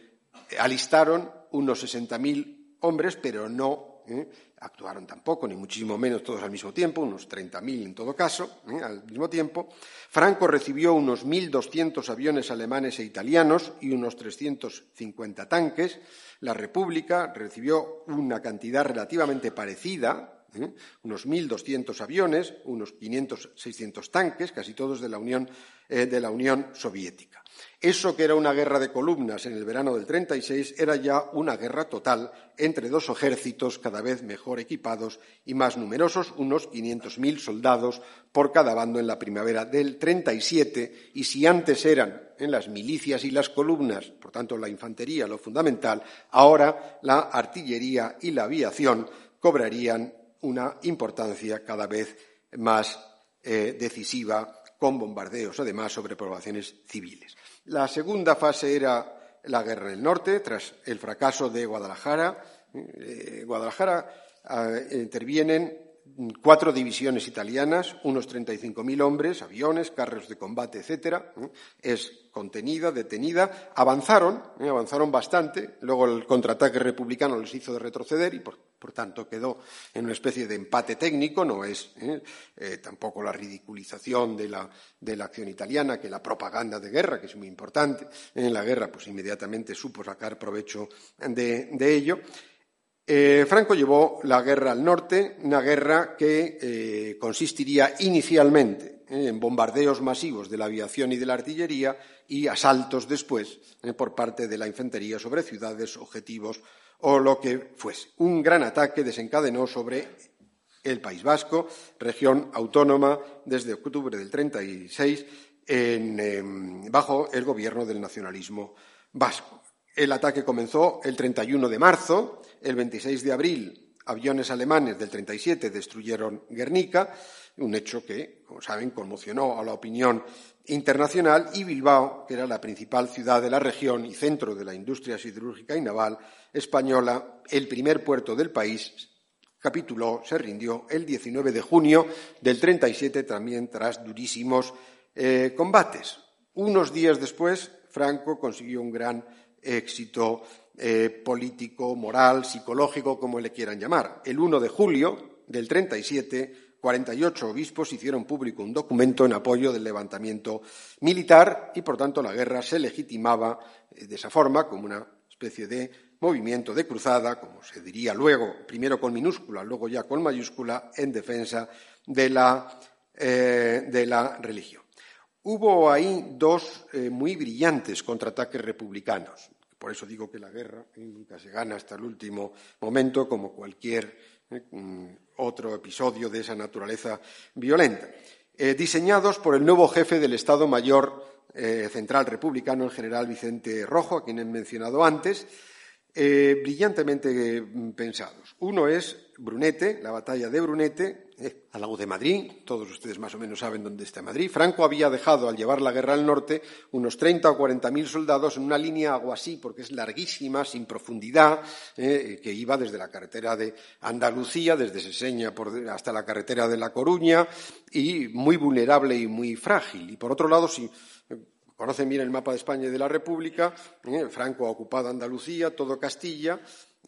alistaron unos 60.000 hombres, pero no ¿eh? actuaron tampoco, ni muchísimo menos todos al mismo tiempo, unos 30.000 en todo caso, ¿eh? al mismo tiempo. Franco recibió unos 1.200 aviones alemanes e italianos y unos 350 tanques. La República recibió una cantidad relativamente parecida, ¿eh? unos 1.200 aviones, unos 500, 600 tanques, casi todos de la Unión, de la Unión Soviética. Eso que era una guerra de columnas en el verano del 36 era ya una guerra total entre dos ejércitos cada vez mejor equipados y más numerosos, unos 500.000 soldados por cada bando en la primavera del 37, y si antes eran en las milicias y las columnas, por tanto la infantería lo fundamental, ahora la artillería y la aviación cobrarían una importancia cada vez más eh, decisiva con bombardeos, además, sobre poblaciones civiles. La segunda fase era la guerra en el norte, tras el fracaso de Guadalajara. Eh, Guadalajara eh, intervienen cuatro divisiones italianas, unos 35.000 hombres, aviones, carros de combate, etcétera. Es contenida, detenida. Avanzaron, ¿eh? avanzaron bastante. Luego el contraataque republicano les hizo de retroceder y, por, tanto, quedó en una especie de empate técnico. No es ¿eh? Eh, tampoco la ridiculización de la, acción italiana, que la propaganda de guerra, que es muy importante en la guerra, pues inmediatamente supo sacar provecho de ello. Eh, Franco llevó la guerra al norte, una guerra que eh, consistiría inicialmente eh, en bombardeos masivos de la aviación y de la artillería y asaltos después por parte de la infantería sobre ciudades, objetivos o lo que fuese. Un gran ataque desencadenó sobre el País Vasco, región autónoma desde octubre del 36, em, bajo el gobierno del nacionalismo vasco. El ataque comenzó el 31 de marzo. El 26 de abril, aviones alemanes del 37 destruyeron Guernica, un hecho que, como saben, conmocionó a la opinión internacional. Y Bilbao, que era la principal ciudad de la región y centro de la industria siderúrgica y naval española, el primer puerto del país, capituló, se rindió el 19 de junio del 37, también tras durísimos eh, combates. Unos días después, Franco consiguió un gran éxito eh, político, moral, psicológico, como le quieran llamar. El 1 de julio del 37, 48 obispos hicieron público un documento en apoyo del levantamiento militar y, por tanto, la guerra se legitimaba eh, de esa forma como una especie de movimiento de cruzada, como se diría luego, primero con minúscula, luego ya con mayúscula, en defensa de la, eh, religión. Hubo ahí dos muy brillantes contraataques republicanos. Por eso digo que la guerra nunca se gana hasta el último momento, como cualquier eh, mm, otro episodio de esa naturaleza violenta. diseñados por el nuevo jefe del Estado Mayor Central Republicano, el general Vicente Rojo, a quien he mencionado antes, eh, brillantemente pensados. Uno es Brunete, la batalla de Brunete, eh, al lado de Madrid. Todos ustedes más o menos saben dónde está Madrid. Franco había dejado, al llevar la guerra al norte, unos 30 o 40 mil soldados en una línea algo así, porque es larguísima, sin profundidad, eh, que iba desde la carretera de Andalucía, desde Seseña hasta la carretera de La Coruña, y muy vulnerable y muy frágil. Y por otro lado, si Conocen bien el mapa de España y de la República. ¿eh? Franco ha ocupado Andalucía, todo Castilla, eh,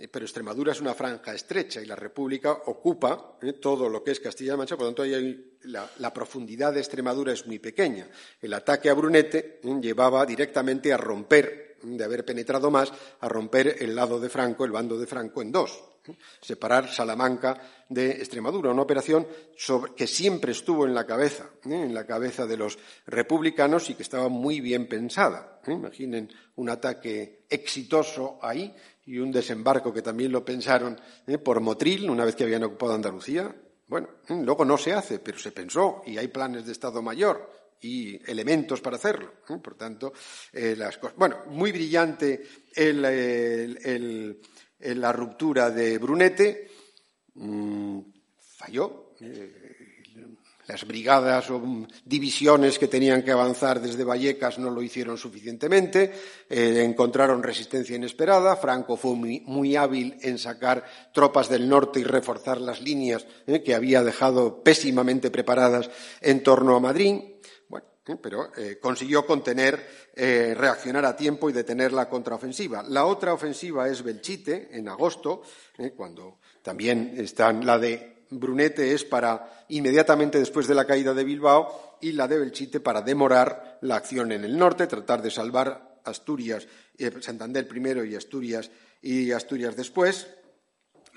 pero Extremadura es una franja estrecha y la República ocupa ¿eh? todo lo que es Castilla-La Mancha, por lo tanto, la, profundidad de Extremadura es muy pequeña. El ataque a Brunete llevaba directamente a romper, de haber penetrado más, a romper el lado de Franco, el bando de Franco, en dos separar Salamanca de Extremadura, una operación que siempre estuvo en la cabeza, ¿eh? en la cabeza de los republicanos y que estaba muy bien pensada. ¿eh? Imaginen un ataque exitoso ahí y un desembarco que también lo pensaron ¿eh? por Motril, una vez que habían ocupado Andalucía. Bueno, luego no se hace, pero se pensó y hay planes de Estado Mayor y elementos para hacerlo. Por tanto, las cosas. Bueno, muy brillante la ruptura de Brunete, mm, falló. Eh, las brigadas o divisiones que tenían que avanzar desde Vallecas no lo hicieron suficientemente, eh, encontraron resistencia inesperada. Franco fue muy, hábil en sacar tropas del norte y reforzar las líneas eh, que había dejado pésimamente preparadas en torno a Madrid. ¿eh? pero consiguió contener, reaccionar a tiempo y detener la contraofensiva. La otra ofensiva es Belchite, en agosto, cuando también está la de Brunete es para inmediatamente después de la caída de Bilbao y la de Belchite para demorar la acción en el norte, tratar de salvar Asturias, Santander primero y Asturias y Asturias después.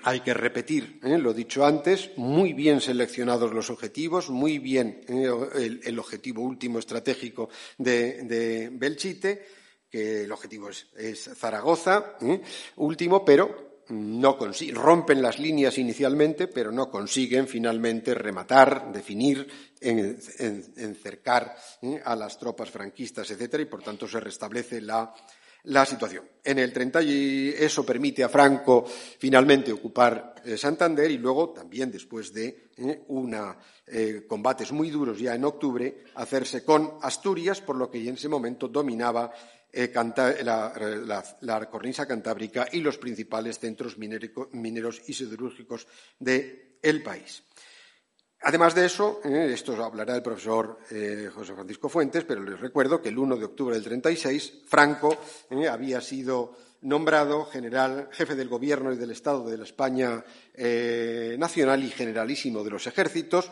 Hay que repetir ¿eh? lo dicho antes, muy bien seleccionados los objetivos, muy bien ¿eh? el, objetivo último estratégico de, Belchite, que el objetivo es, Zaragoza, ¿eh? último, pero no rompen las líneas inicialmente, pero no consiguen finalmente rematar, definir, encercar a las tropas franquistas, etcétera, y por tanto se restablece la la situación. En el 30 y eso permite a Franco finalmente ocupar eh, Santander y luego también después de eh, una, eh, combates muy duros ya en octubre hacerse con Asturias, por lo que en ese momento dominaba la, cornisa cantábrica y los principales centros mineros y siderúrgicos del país. Además de eso, eh, esto hablará el profesor eh, José Francisco Fuentes, pero les recuerdo que el 1 de octubre del 36, Franco eh, había sido nombrado general, jefe del gobierno y del Estado de la España nacional y generalísimo de los ejércitos.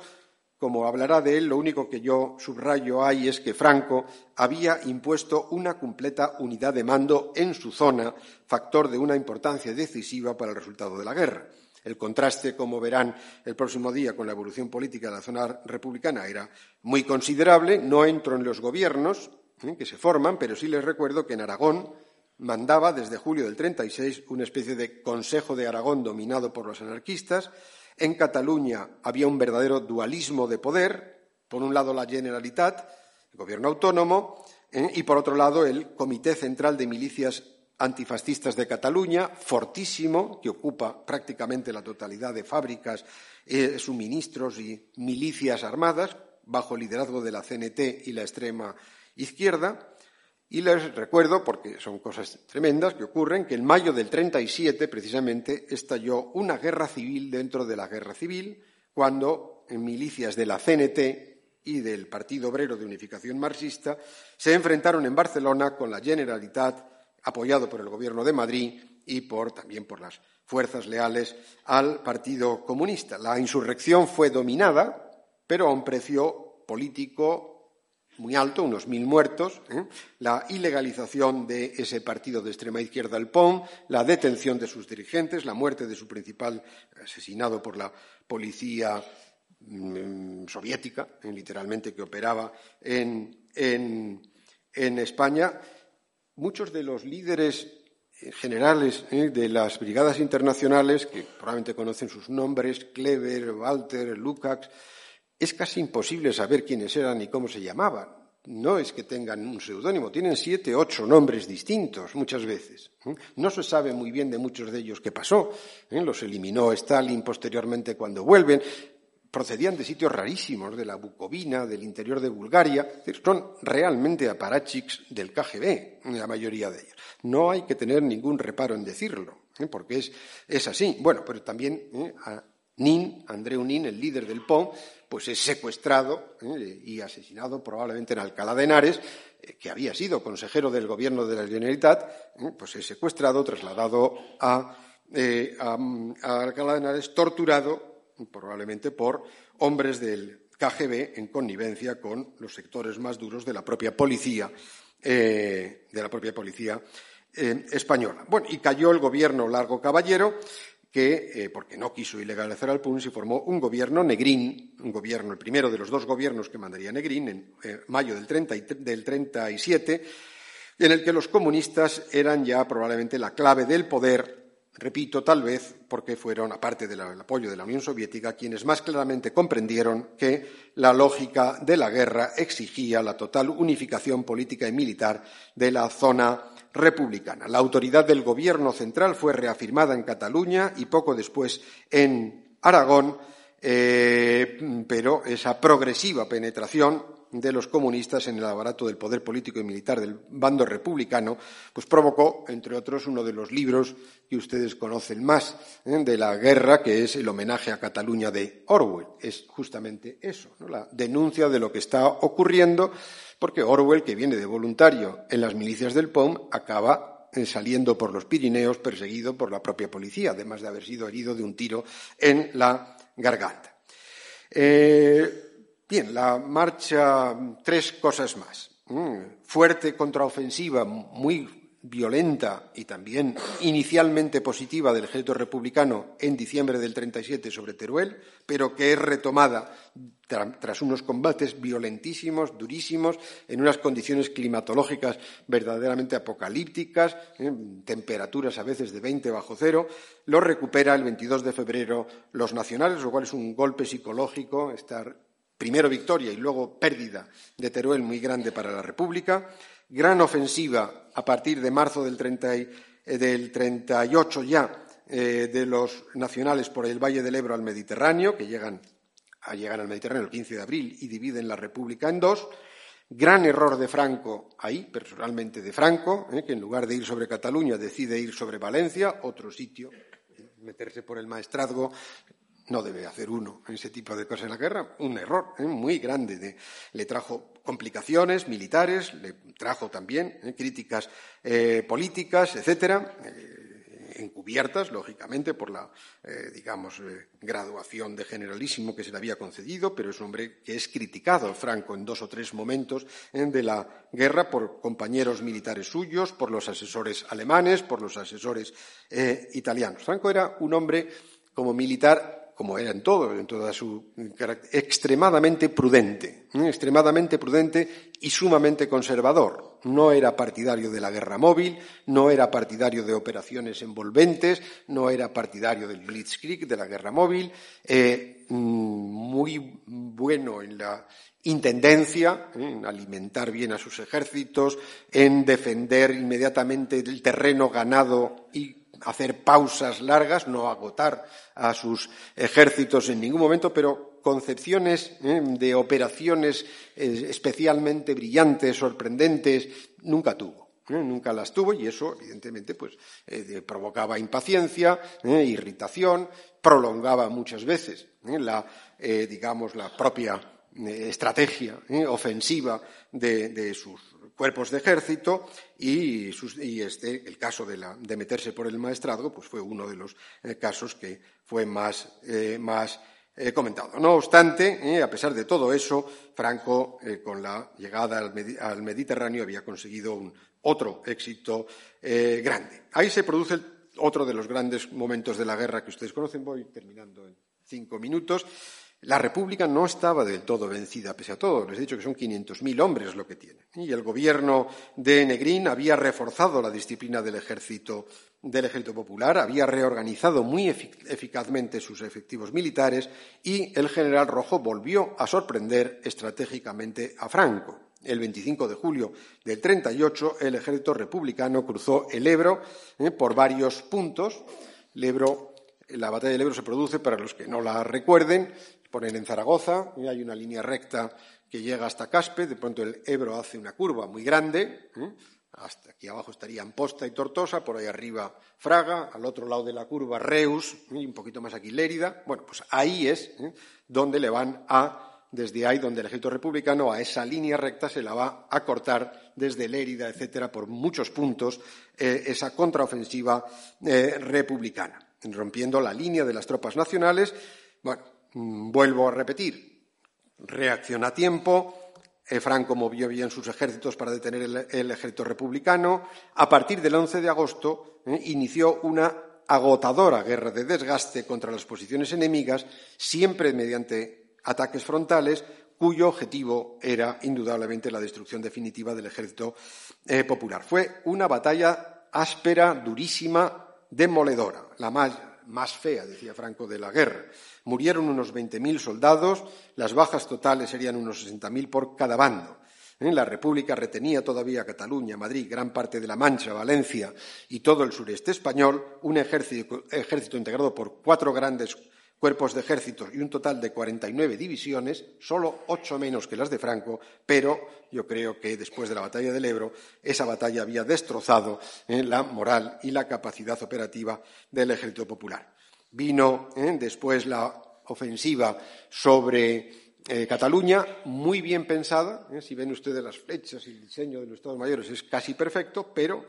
Como hablará de él, lo único que yo subrayo ahí es que Franco había impuesto una completa unidad de mando en su zona, factor de una importancia decisiva para el resultado de la guerra. El contraste, como verán el próximo día, con la evolución política de la zona republicana era muy considerable. No entro en los gobiernos ¿eh? que se forman, pero sí les recuerdo que en Aragón mandaba desde julio del 36 una especie de Consejo de Aragón dominado por los anarquistas. En Cataluña había un verdadero dualismo de poder. Por un lado, la Generalitat, el gobierno autónomo, ¿eh? y por otro lado, el Comité Central de Milicias antifascistas de Cataluña, fortísimo, que ocupa prácticamente la totalidad de fábricas, eh, suministros y milicias armadas, bajo el liderazgo de la CNT y la extrema izquierda. Y les recuerdo, porque son cosas tremendas que ocurren, que en mayo del 37, precisamente, estalló una guerra civil dentro de la guerra civil, cuando milicias de la CNT y del Partido Obrero de Unificación Marxista se enfrentaron en Barcelona con la Generalitat apoyado por el Gobierno de Madrid y también por las fuerzas leales al Partido Comunista. La insurrección fue dominada, pero a un precio político muy alto, unos mil muertos, ¿eh? la ilegalización de ese partido de extrema izquierda, el POM, la detención de sus dirigentes, la muerte de su principal asesinado por la policía mm, soviética, ¿eh? literalmente, que operaba en, España. Muchos de los líderes generales de las brigadas internacionales, que probablemente conocen sus nombres, Kleber, Walter, Lukács, es casi imposible saber quiénes eran y cómo se llamaban. No es que tengan un seudónimo, tienen siete, ocho nombres distintos muchas veces. ¿eh? No se sabe muy bien de muchos de ellos qué pasó. ¿eh? Los eliminó Stalin posteriormente cuando vuelven. Procedían de sitios rarísimos, de la Bucovina, del interior de Bulgaria. Son realmente aparachiks del KGB, la mayoría de ellos. No hay que tener ningún reparo en decirlo, ¿eh? porque es, así. Bueno, pero también Nin, Andreu Nin, el líder del POM, pues es secuestrado ¿eh? y asesinado probablemente en Alcalá de Henares, eh, que había sido consejero del gobierno de la Generalitat, ¿eh? pues es secuestrado, trasladado a, Alcalá de Henares, torturado probablemente por hombres del KGB en connivencia con los sectores más duros de la propia policía, de la propia policía española. Bueno, y cayó el gobierno Largo Caballero, que, eh, porque no quiso ilegalizar al PUN, se formó un gobierno negrín, un gobierno, el primero de los dos gobiernos que mandaría Negrín en eh, mayo del, 30 y, del 37, en el que los comunistas eran ya probablemente la clave del poder, repito, tal vez porque fueron, aparte del apoyo de la Unión Soviética, quienes más claramente comprendieron que la lógica de la guerra exigía la total unificación política y militar de la zona republicana. La autoridad del gobierno central fue reafirmada en Cataluña y poco después en Aragón, eh, pero esa progresiva penetración de los comunistas en el aparato del poder político y militar del bando republicano, pues provocó, entre otros, uno de los libros que ustedes conocen más ¿eh? de la guerra, que es el homenaje a Cataluña de Orwell. Es justamente eso, la denuncia de lo que está ocurriendo porque Orwell, que viene de voluntario en las milicias del POM, acaba eh, saliendo por los Pirineos perseguido por la propia policía, además de haber sido herido de un tiro en la garganta. Eh, bien, la marcha, tres cosas más. Mm, fuerte contraofensiva, muy violenta y también inicialmente positiva del ejército republicano en diciembre del 37 sobre Teruel, pero que es retomada tras unos combates violentísimos, durísimos, en unas condiciones climatológicas verdaderamente apocalípticas, ¿eh? temperaturas a veces de 20 bajo cero, lo recupera el 22 de febrero los nacionales, lo cual es un golpe psicológico, estar primero victoria y luego pérdida de Teruel muy grande para la República gran ofensiva a partir de marzo del, 30 y, eh, del 38 ya eh, de los nacionales por el Valle del Ebro al Mediterráneo, que llegan a llegar al Mediterráneo el 15 de abril y dividen la República en dos. Gran error de Franco ahí, personalmente de Franco, eh, que en lugar de ir sobre Cataluña decide ir sobre Valencia, otro sitio, meterse por el maestrazgo no debe hacer uno ese tipo de cosas en la guerra. Un error ¿eh? muy grande. le trajo complicaciones militares, le trajo también ¿eh? críticas eh, políticas, etcétera, encubiertas, lógicamente, por la, digamos, graduación de generalísimo que se le había concedido, pero es un hombre que es criticado, Franco, en dos o tres momentos de la guerra por compañeros militares suyos, por los asesores alemanes, por los asesores italianos. Franco era un hombre como militar como era en todo, en toda su extremadamente prudente, ¿eh? extremadamente prudente y sumamente conservador. No era partidario de la guerra móvil, no era partidario de operaciones envolventes, no era partidario del Blitzkrieg, de la guerra móvil, eh, mm, muy bueno en la intendencia, ¿eh? en alimentar bien a sus ejércitos, en defender inmediatamente el terreno ganado y hacer pausas largas, no agotar a sus ejércitos en ningún momento, pero concepciones ¿eh? de operaciones eh, especialmente brillantes, sorprendentes, nunca tuvo. ¿eh? Nunca las tuvo y eso, evidentemente, pues provocaba impaciencia, irritación, prolongaba muchas veces la, digamos, la propia estrategia ofensiva de sus cuerpos de ejército y, este, el caso de, meterse por el maestrazgo, pues fue uno de los eh, casos que fue más, eh, he comentado. No obstante, a pesar de todo eso, Franco, con la llegada al, Mediterráneo, había conseguido un otro éxito grande. Ahí se produce otro de los grandes momentos de la guerra que ustedes conocen. Voy terminando en cinco minutos. La República no estaba del todo vencida, pese a todo. Les he dicho que son 500.000 hombres lo que tienen. Y el gobierno de Negrín había reforzado la disciplina del ejército, popular, había reorganizado muy eficazmente sus efectivos militares y el general Rojo volvió a sorprender estratégicamente a Franco. El 25 de julio del 38, el ejército republicano cruzó el Ebro eh, por varios puntos. Ebro, la batalla del Ebro se produce, para los que no la recuerden, ponen en Zaragoza, y hay una línea recta que llega hasta Caspe, de pronto el Ebro hace una curva muy grande, ¿eh? hasta aquí abajo estarían Posta y Tortosa, por ahí arriba Fraga, al otro lado de la curva Reus, y un poquito más aquí Lérida. Bueno, pues ahí es ¿eh? donde le van a, desde ahí donde el ejército republicano, a esa línea recta se la va a cortar desde Lérida, etcétera, por muchos puntos, eh, esa contraofensiva republicana, rompiendo la línea de las tropas nacionales. Bueno, vuelvo a repetir, reacciona a tiempo. Franco movió bien sus ejércitos para detener el, ejército republicano. A partir del 11 de agosto eh, inició una agotadora guerra de desgaste contra las posiciones enemigas, siempre mediante ataques frontales, cuyo objetivo era indudablemente la destrucción definitiva del ejército eh, popular. Fue una batalla áspera, durísima, demoledora, la más más fea, decía Franco, de la guerra. Murieron unos 20.000 soldados, las bajas totales serían unos 60.000 por cada bando. ¿Eh? La República retenía todavía Cataluña, Madrid, gran parte de la Mancha, Valencia y todo el sureste español, un ejército, ejército integrado por cuatro grandes cuerpos de ejércitos y un total de 49 divisiones, solo ocho menos que las de Franco, pero yo creo que después de la batalla del Ebro, esa batalla había destrozado eh, la moral y la capacidad operativa del ejército popular. Vino eh, después la ofensiva sobre eh, Cataluña, muy bien pensada. si ven ustedes las flechas y el diseño de los Estados Mayores es casi perfecto, pero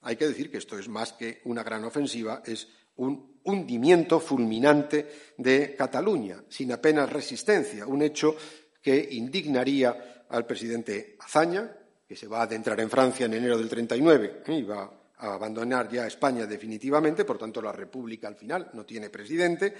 hay que decir que esto es más que una gran ofensiva, es un hundimiento fulminante de Cataluña, sin apenas resistencia, un hecho que indignaría al presidente Azaña, que se va a adentrar en Francia en enero del 39 y va a abandonar ya España definitivamente, por tanto la República al final no tiene presidente,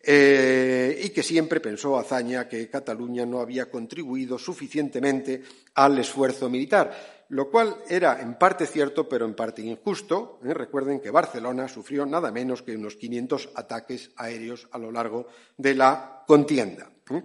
eh, y que siempre pensó Azaña que Cataluña no había contribuido suficientemente al esfuerzo militar lo cual era en parte cierto, pero en parte injusto. ¿eh? Recuerden que Barcelona sufrió nada menos que unos 500 ataques aéreos a lo largo de la contienda. ¿eh?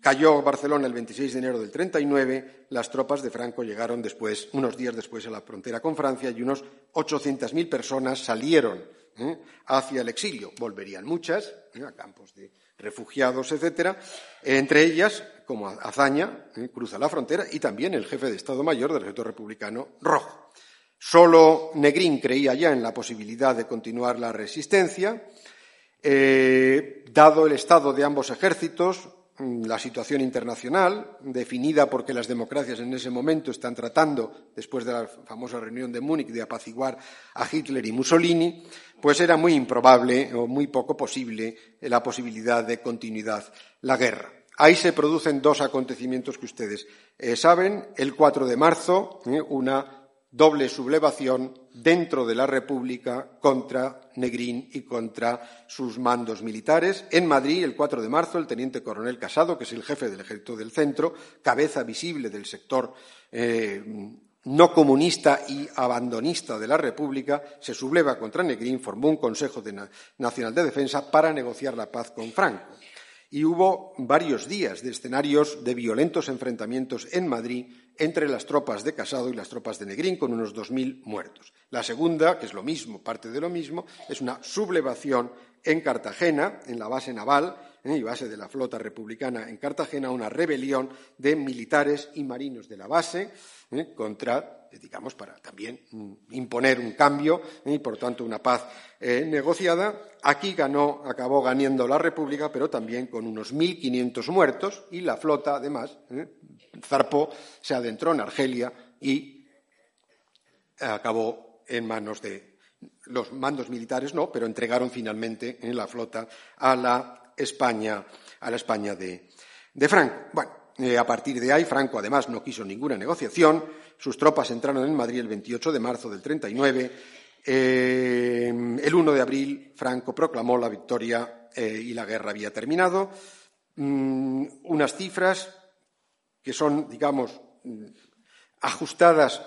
Cayó Barcelona el 26 de enero del 39, las tropas de Franco llegaron después, unos días después, a la frontera con Francia y unos 800.000 personas salieron ¿eh? hacia el exilio. Volverían muchas a campos de refugiados, etcétera, entre ellas, como Azaña, eh, cruza la frontera, y también el jefe de Estado Mayor del ejército republicano rojo. Solo Negrín creía ya en la posibilidad de continuar la resistencia. Eh, dado el estado de ambos ejércitos, Mm, la situación internacional, definida porque las democracias en ese momento están tratando, después de la famosa reunión de Múnich, de apaciguar a Hitler y Mussolini, pues era muy improbable o muy poco posible la posibilidad de continuidad la guerra. Ahí se producen dos acontecimientos que ustedes eh, saben. El 4 de marzo, eh, una doble sublevación dentro de la República contra Negrín y contra sus mandos militares. En Madrid, el 4 de marzo, el teniente coronel Casado, que es el jefe del ejército del centro, cabeza visible del sector eh, no comunista y abandonista de la República, se subleva contra Negrín, formó un Consejo Nacional de Defensa para negociar la paz con Franco. Y hubo varios días de escenarios de violentos enfrentamientos en Madrid entre las tropas de Casado y las tropas de Negrín, con unos 2.000 muertos. La segunda, que es lo mismo, parte de lo mismo, es una sublevación en Cartagena, en la base naval ¿eh? y base de la flota republicana en Cartagena, una rebelión de militares y marinos de la base ¿eh? contra, digamos, para también mm, imponer un cambio ¿eh? y, por tanto, una paz negociada. Aquí ganó, acabó ganando la República, pero también con unos 1.500 muertos y la flota, además, zarpó, se adentró en Argelia y acabó en manos de los mandos militares, no, pero entregaron finalmente en la flota a la España, a la España de, de Franco. Bueno, eh, a partir de ahí, Franco además no quiso ninguna negociación. Sus tropas entraron en Madrid el 28 de marzo del 39. Eh, el 1 de abril, Franco proclamó la victoria eh, y la guerra había terminado. Mm, unas cifras que son, digamos, mm, ajustadas,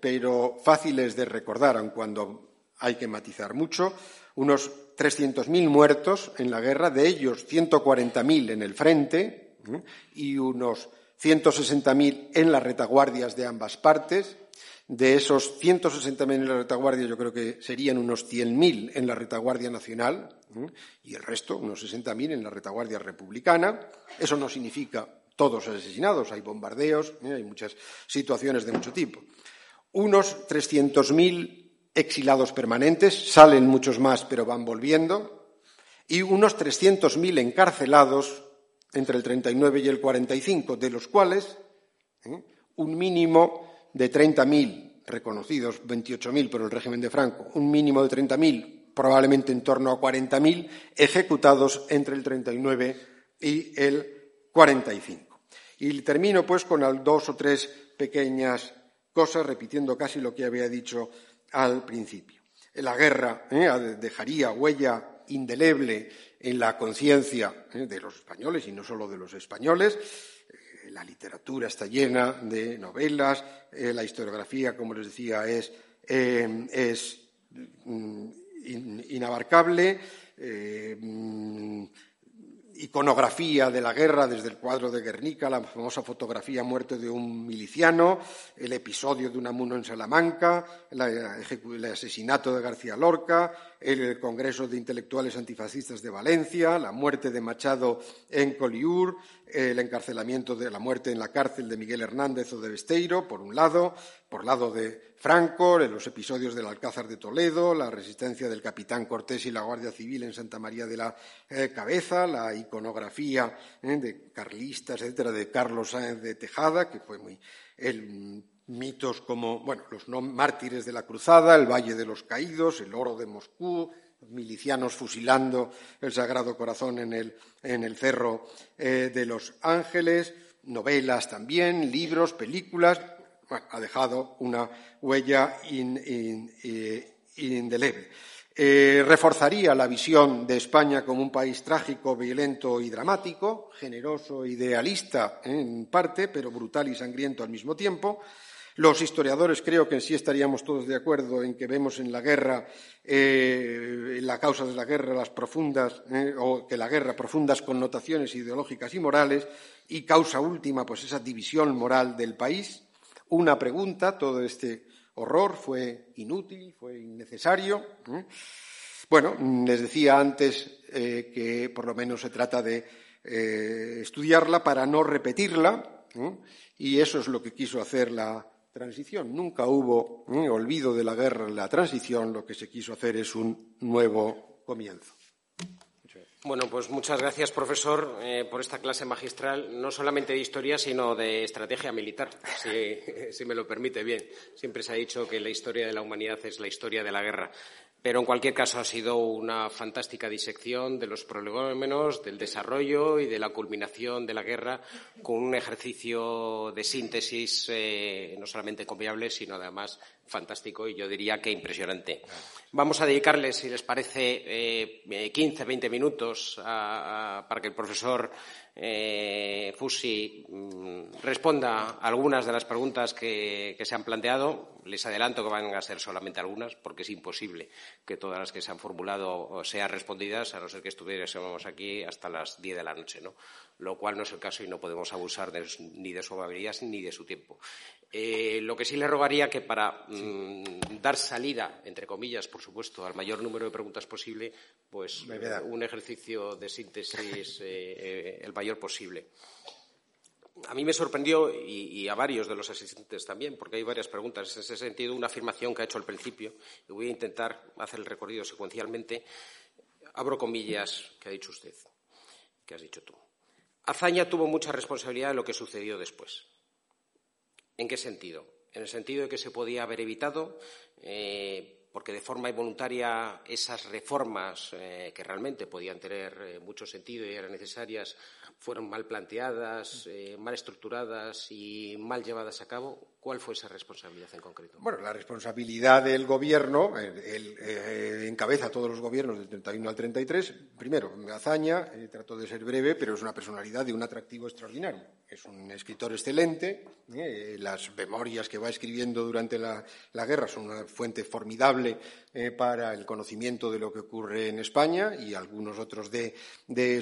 pero fáciles de recordar, aun cuando hay que matizar mucho. Unos 300.000 muertos en la guerra, de ellos 140.000 en el frente, y unos 160.000 en las retaguardias de ambas partes. De esos 160.000 en la retaguardia, yo creo que serían unos 100.000 en la retaguardia nacional y el resto, unos 60.000 en la retaguardia republicana. Eso no significa todos asesinados, hay bombardeos, ¿eh? hay muchas situaciones de mucho tipo. Unos 300.000 exilados permanentes, salen muchos más, pero van volviendo, y unos 300.000 encarcelados entre el 39 y el 45, de los cuales ¿eh? un mínimo de 30.000 reconocidos, 28.000 por el régimen de Franco, un mínimo de 30.000, probablemente en torno a 40.000, ejecutados entre el 39 y el 45. Y termino pues con dos o tres pequeñas cosas, repitiendo casi lo que había dicho al principio. La guerra ¿eh? dejaría huella indeleble en la conciencia ¿eh? de los españoles y no solo de los españoles. Eh, la literatura está llena de novelas, eh, la historiografía, como les decía, es, mm, inabarcable. Mm, iconografía de la guerra, desde el cuadro de Guernica, la famosa fotografía muerte de un miliciano, el episodio de Unamuno en Salamanca, el asesinato de García Lorca, el Congreso de Intelectuales Antifascistas de Valencia, la muerte de Machado en Coliur, el encarcelamiento de la muerte en la cárcel de Miguel Hernández o de Besteiro, por un lado, por lado de Franco, los episodios del Alcázar de Toledo, la resistencia del capitán Cortés y la Guardia Civil en Santa María de la eh, Cabeza, la iconografía eh, de carlistas, etcétera, de Carlos Sáenz de Tejada, que fue muy el mitos como bueno, los mártires de la Cruzada, el Valle de los Caídos, el Oro de Moscú, milicianos fusilando el Sagrado Corazón en el, en el Cerro eh, de los Ángeles, novelas también, libros, películas. ha dejado una huella eh, indeleble. Eh, reforzaría la visión de España como un país trágico, violento y dramático, generoso, idealista en parte, pero brutal y sangriento al mismo tiempo. Los historiadores creo que sí estaríamos todos de acuerdo en que vemos en la guerra, eh, en la causa de la guerra, las profundas, eh, o que la guerra, profundas connotaciones ideológicas y morales, y causa última, pues esa división moral del país. Una pregunta, todo este horror fue inútil, fue innecesario. ¿eh? Bueno, les decía antes que por lo menos se trata de estudiarla para no repetirla, y eso es lo que quiso hacer la transición. Nunca hubo olvido de la guerra en la transición, lo que se quiso hacer es un nuevo comienzo. Bueno, pues muchas gracias, profesor, eh, por esta clase magistral, no solamente de historia, sino de estrategia militar, si, *laughs* si, me lo permite bien. Siempre se ha dicho que la historia de la humanidad es la historia de la guerra. Pero en cualquier caso ha sido una fantástica disección de los prolegómenos, del desarrollo y de la culminación de la guerra con un ejercicio de síntesis eh, no solamente encomiable, sino además fantástico y yo diría que impresionante. Vamos a dedicarles, si les parece, eh, 15, 20 minutos para que el profesor eh, Fusi mm, responda a algunas de las preguntas que, se han planteado. Les adelanto que van a ser solamente algunas, porque es imposible que todas las que se han formulado sean respondidas, a no ser que estuviésemos aquí hasta las diez de la noche, ¿no? Lo cual no es el caso y no podemos abusar ni de su amabilidad ni de su tiempo. Eh, lo que sí le rogaría que para mm, dar salida, entre comillas, por supuesto, al mayor número de preguntas posible, pues un ejercicio de síntesis *laughs* eh, el mayor posible. A mí me sorprendió, y, a varios de los asistentes también, porque hay varias preguntas en ese sentido, una afirmación que ha hecho al principio, y voy a intentar hacer el recorrido secuencialmente. Abro comillas que ha dicho usted, que has dicho tú. Azaña tuvo mucha responsabilidad en lo que sucedió después. ¿En qué sentido? En el sentido de que se podía haber evitado, eh, porque de forma involuntaria esas reformas eh, que realmente podían tener eh, mucho sentido y eran necesarias fueron mal planteadas, eh, mal estructuradas y mal llevadas a cabo. ¿Cuál fue esa responsabilidad en concreto? Bueno, la responsabilidad del Gobierno, él, encabeza todos los gobiernos del 31 al 33. Primero, Azaña, trato de ser breve, pero es una personalidad de un atractivo extraordinario. Es un escritor excelente. las memorias que va escribiendo durante la guerra son una fuente formidable eh, para el conocimiento de lo que ocurre en España y algunos otros de,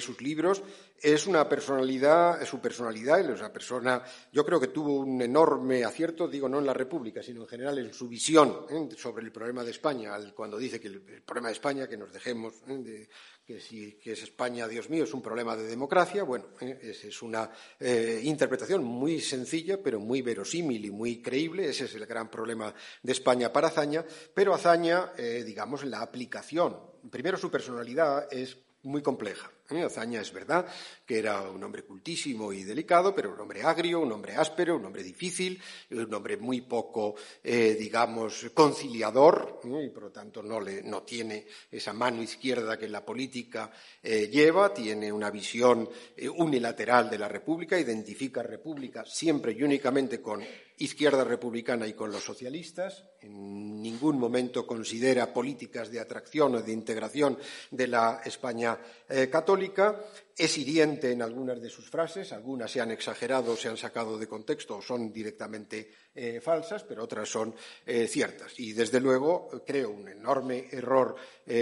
sus libros. Es una personalidad, su personalidad, es una persona, yo creo que tuvo un enorme acierto, digo no en la República, sino en general en su visión ¿eh? sobre el problema de España, cuando dice que el, problema de España, que nos dejemos ¿eh? de, que si que es España, Dios mío, es un problema de democracia. Bueno, eh, es una eh, interpretación muy sencilla, pero muy verosímil y muy creíble. Ese es el gran problema de España para Azaña. Pero Azaña, eh, digamos, la aplicación, primero su personalidad es muy compleja. ¿Eh? Azaña es verdad que era un hombre cultísimo y delicado, pero un hombre agrio, un hombre áspero, un hombre difícil, un hombre muy poco, eh, digamos, conciliador, ¿eh? y por lo tanto no, le, no, tiene esa mano izquierda que la política lleva, tiene una visión unilateral de la República, identifica República siempre y únicamente con izquierda republicana y con los socialistas. En ningún momento considera políticas de atracción o de integración de la España eh, católica. Es hiriente en algunas de sus frases, algunas se han exagerado, se han sacado de contexto o son directamente eh, falsas, pero otras son eh, ciertas. Y desde luego creo un enorme error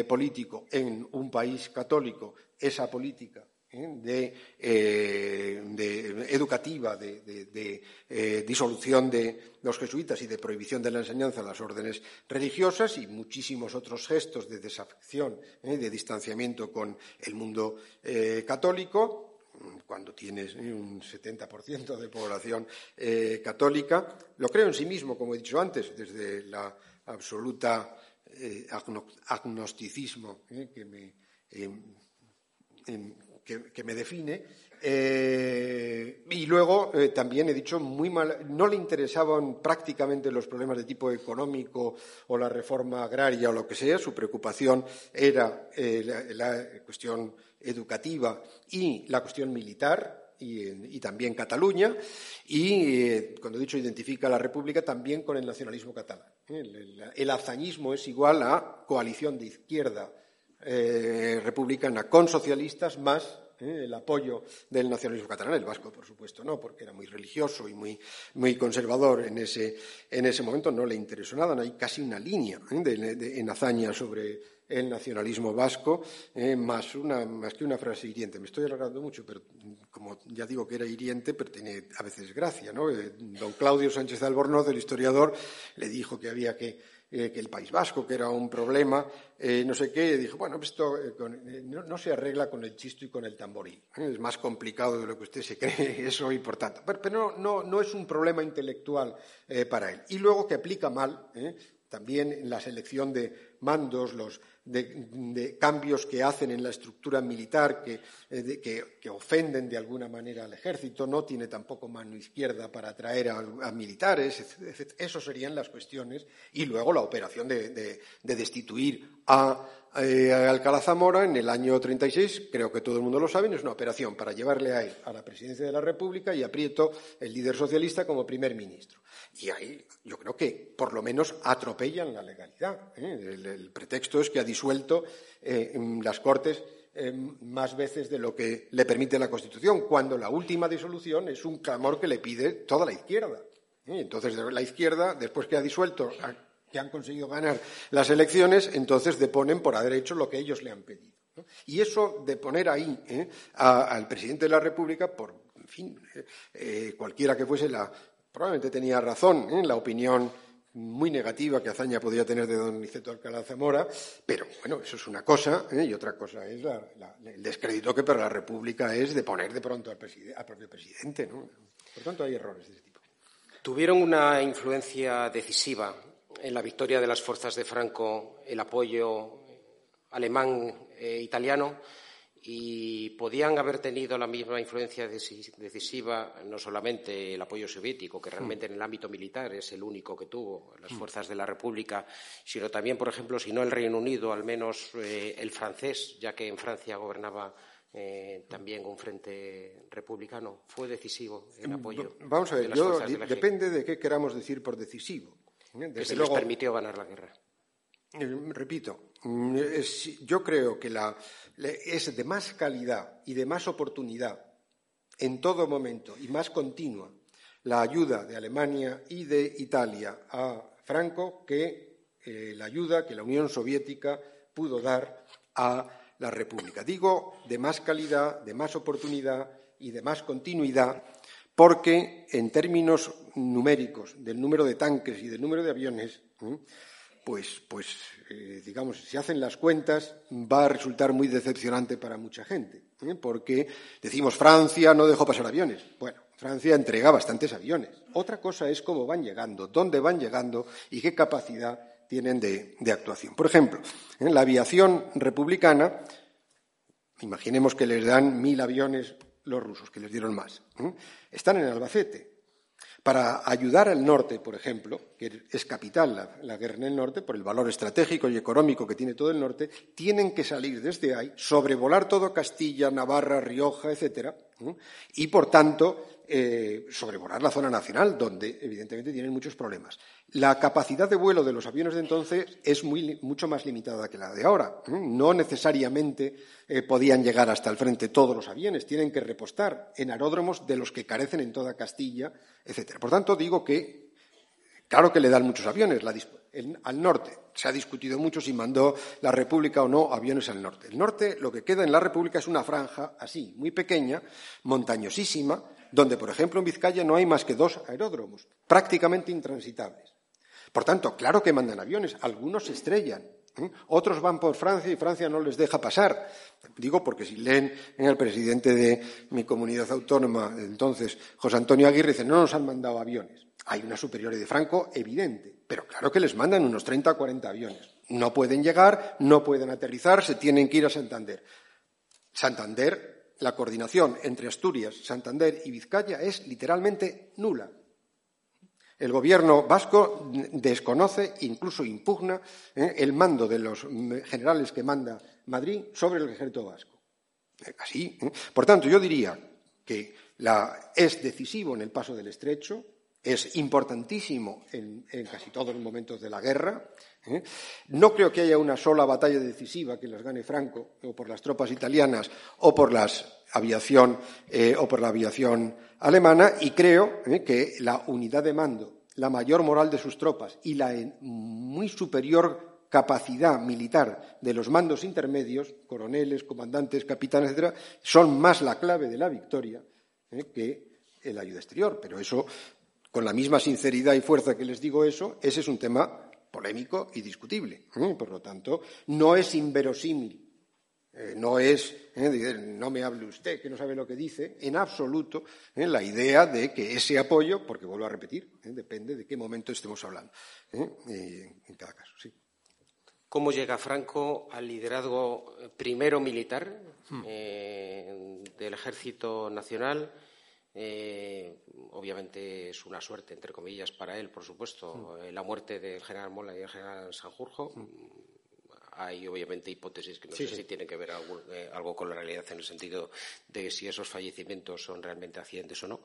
político en un país católico esa política ¿eh? Eh, de, educativa, de, eh, disolución de los jesuitas y de prohibición de la enseñanza a las órdenes religiosas y muchísimos otros gestos de desafección, de distanciamiento con el mundo católico. Cuando tienes un 70% de población católica, lo creo en sí mismo, como he dicho antes, desde la absoluta agnosticismo que me que, me define. Eh, y luego eh, también he dicho muy mal, no le interesaban prácticamente los problemas de tipo económico o la reforma agraria o lo que sea, su preocupación era eh, la, cuestión educativa y la cuestión militar. Y, también Cataluña, y cuando he dicho identifica a la República también con el nacionalismo catalán. El, el hazañismo es igual a coalición de izquierda eh, republicana con socialistas más eh, el apoyo del nacionalismo catalán, el vasco, por supuesto, no, porque era muy religioso y muy, muy conservador en ese, en ese, momento, no le interesó nada, no hay casi una línea eh, en hazaña sobre el nacionalismo vasco, más, una, más que una frase hiriente. Me estoy alargando mucho, pero como ya digo que era hiriente, pero tiene a veces gracia. ¿no? don Claudio Sánchez Albornoz, el historiador, le dijo que había que eh, que el País Vasco, que era un problema, eh, no sé qué, dijo, bueno, pues esto eh, no, se arregla con el chisto y con el tamborí. Es más complicado de lo que usted se *laughs* cree eso y por tanto. Pero, no, no, es un problema intelectual para él. Y luego que aplica mal también en la selección de mandos, los de, cambios que hacen en la estructura militar eh, que, ofenden de alguna manera al ejército, no tiene tampoco mano izquierda para atraer a, militares, etc. Eso serían las cuestiones. Y luego la operación de, destituir a eh, Alcalá Zamora en el año 36, creo que todo el mundo lo sabe, es una operación para llevarle a él a la presidencia de la República y a Prieto, el líder socialista, como primer ministro. Y ahí yo creo que por lo menos atropellan la legalidad. ¿eh? El, pretexto es que ha disuelto eh, las Cortes eh, más veces de lo que le permite la Constitución, cuando la última disolución es un clamor que le pide toda la izquierda. Entonces, la izquierda, después que ha disuelto, que han conseguido ganar las elecciones, entonces deponen por haber hecho lo que ellos le han pedido. Y eso de poner ahí al presidente de la República, por, en fin, cualquiera que fuese la probablemente tenía razón en la opinión muy negativa que Azaña podía tener de don Niceto Alcalá Zamora, pero bueno, eso es una cosa, ¿eh? y otra cosa es el descrédito que para la República es de poner de pronto al, propio presidente. ¿no? Por tanto, hay errores de ese tipo. Tuvieron una influencia decisiva en la victoria de las fuerzas de Franco el apoyo alemán e italiano y podían haber tenido la misma influencia decisiva no solamente el apoyo soviético, que realmente en el ámbito militar es el único que tuvo las fuerzas de la República, sino también, por ejemplo, si no el Reino Unido, al menos eh, el francés, ya que en Francia gobernaba eh, también un frente republicano. Fue decisivo en apoyo. Vamos a ver, yo, depende de qué queramos decir por decisivo. ¿eh? que se les permitió ganar la guerra. repito, mm, yo creo que la, es de más calidad y de más oportunidad en todo momento y más continua la ayuda de Alemania y de Italia a Franco que eh, la ayuda que la Unión Soviética pudo dar a la República. Digo de más calidad, de más oportunidad y de más continuidad porque en términos numéricos del número de tanques y del número de aviones, pues, pues eh, digamos, si hacen las cuentas, va a resultar muy decepcionante para mucha gente, ¿eh? porque decimos Francia no dejó pasar aviones. Bueno, Francia entrega bastantes aviones. Otra cosa es cómo van llegando, dónde van llegando y qué capacidad tienen de, actuación. Por ejemplo, en la aviación republicana, imaginemos que les dan mil aviones los rusos, que les dieron más. ¿eh? Están en Albacete, para ayudar al norte, por ejemplo, que es capital la, guerra en el norte, por el valor estratégico y económico que tiene todo el norte, tienen que salir desde ahí, sobrevolar todo Castilla, Navarra, Rioja, etcétera, y por tanto eh, sobrevolar la zona nacional, donde evidentemente tienen muchos problemas. La capacidad de vuelo de los aviones de entonces es mucho más limitada que la de ahora. No necesariamente eh, podían llegar hasta el frente todos los aviones, tienen que repostar en aeródromos de los que carecen en toda Castilla, etc. Por tanto, digo que, claro que le dan muchos aviones al norte. Se ha discutido mucho si mandó la República o no aviones al norte. El norte, lo que queda en la República es una franja así, muy pequeña, montañosísima, donde, por ejemplo, en Vizcaya no hay más que dos aeródromos, prácticamente intransitables. Por tanto, claro que mandan aviones, algunos se estrellan, ¿eh? otros van por Francia y Francia no les deja pasar. Digo porque si leen en el presidente de mi comunidad autónoma, entonces, José Antonio Aguirre, dice, no nos han mandado aviones. Hay una superioridad de Franco evidente, pero claro que les mandan unos 30 o 40 aviones. No pueden llegar, no pueden aterrizar, se tienen que ir a Santander. Santander la coordinación entre Asturias, Santander y Vizcaya es literalmente nula. El gobierno vasco desconoce, incluso impugna, ¿eh? el mando de los generales que manda Madrid sobre el ejército vasco. Eh, así. ¿eh? Por tanto, yo diría que es decisivo en el paso del estrecho, es importantísimo en, casi todos los momentos de la guerra. ¿Eh? No creo que haya una sola batalla decisiva que las gane Franco, o por las tropas italianas, o por la aviación, eh, o por la aviación alemana, y creo ¿eh? que la unidad de mando, la mayor moral de sus tropas y la muy superior capacidad militar de los mandos intermedios, coroneles, comandantes, capitanes, etcétera, son más la clave de la victoria que el ayuda exterior. Pero eso con la misma sinceridad y fuerza que les digo eso, ese es un tema polémico y discutible. ¿eh? Por lo tanto, no es inverosímil, eh, no es, ¿eh? no me hable usted, que no sabe lo que dice, en absoluto la idea de que ese apoyo, porque vuelvo a repetir, depende de qué momento estemos hablando, en cada caso. Sí. ¿Cómo llega Franco al liderazgo primero militar hmm. del Ejército Nacional? Eh, obviamente es una suerte, entre comillas, para él, por supuesto, eh, la muerte del general Mola y del general Sanjurjo. Mm. Hay obviamente hipótesis que no sé si tienen que ver eh, algo, con la realidad en el sentido de si esos fallecimientos son realmente accidentes o no.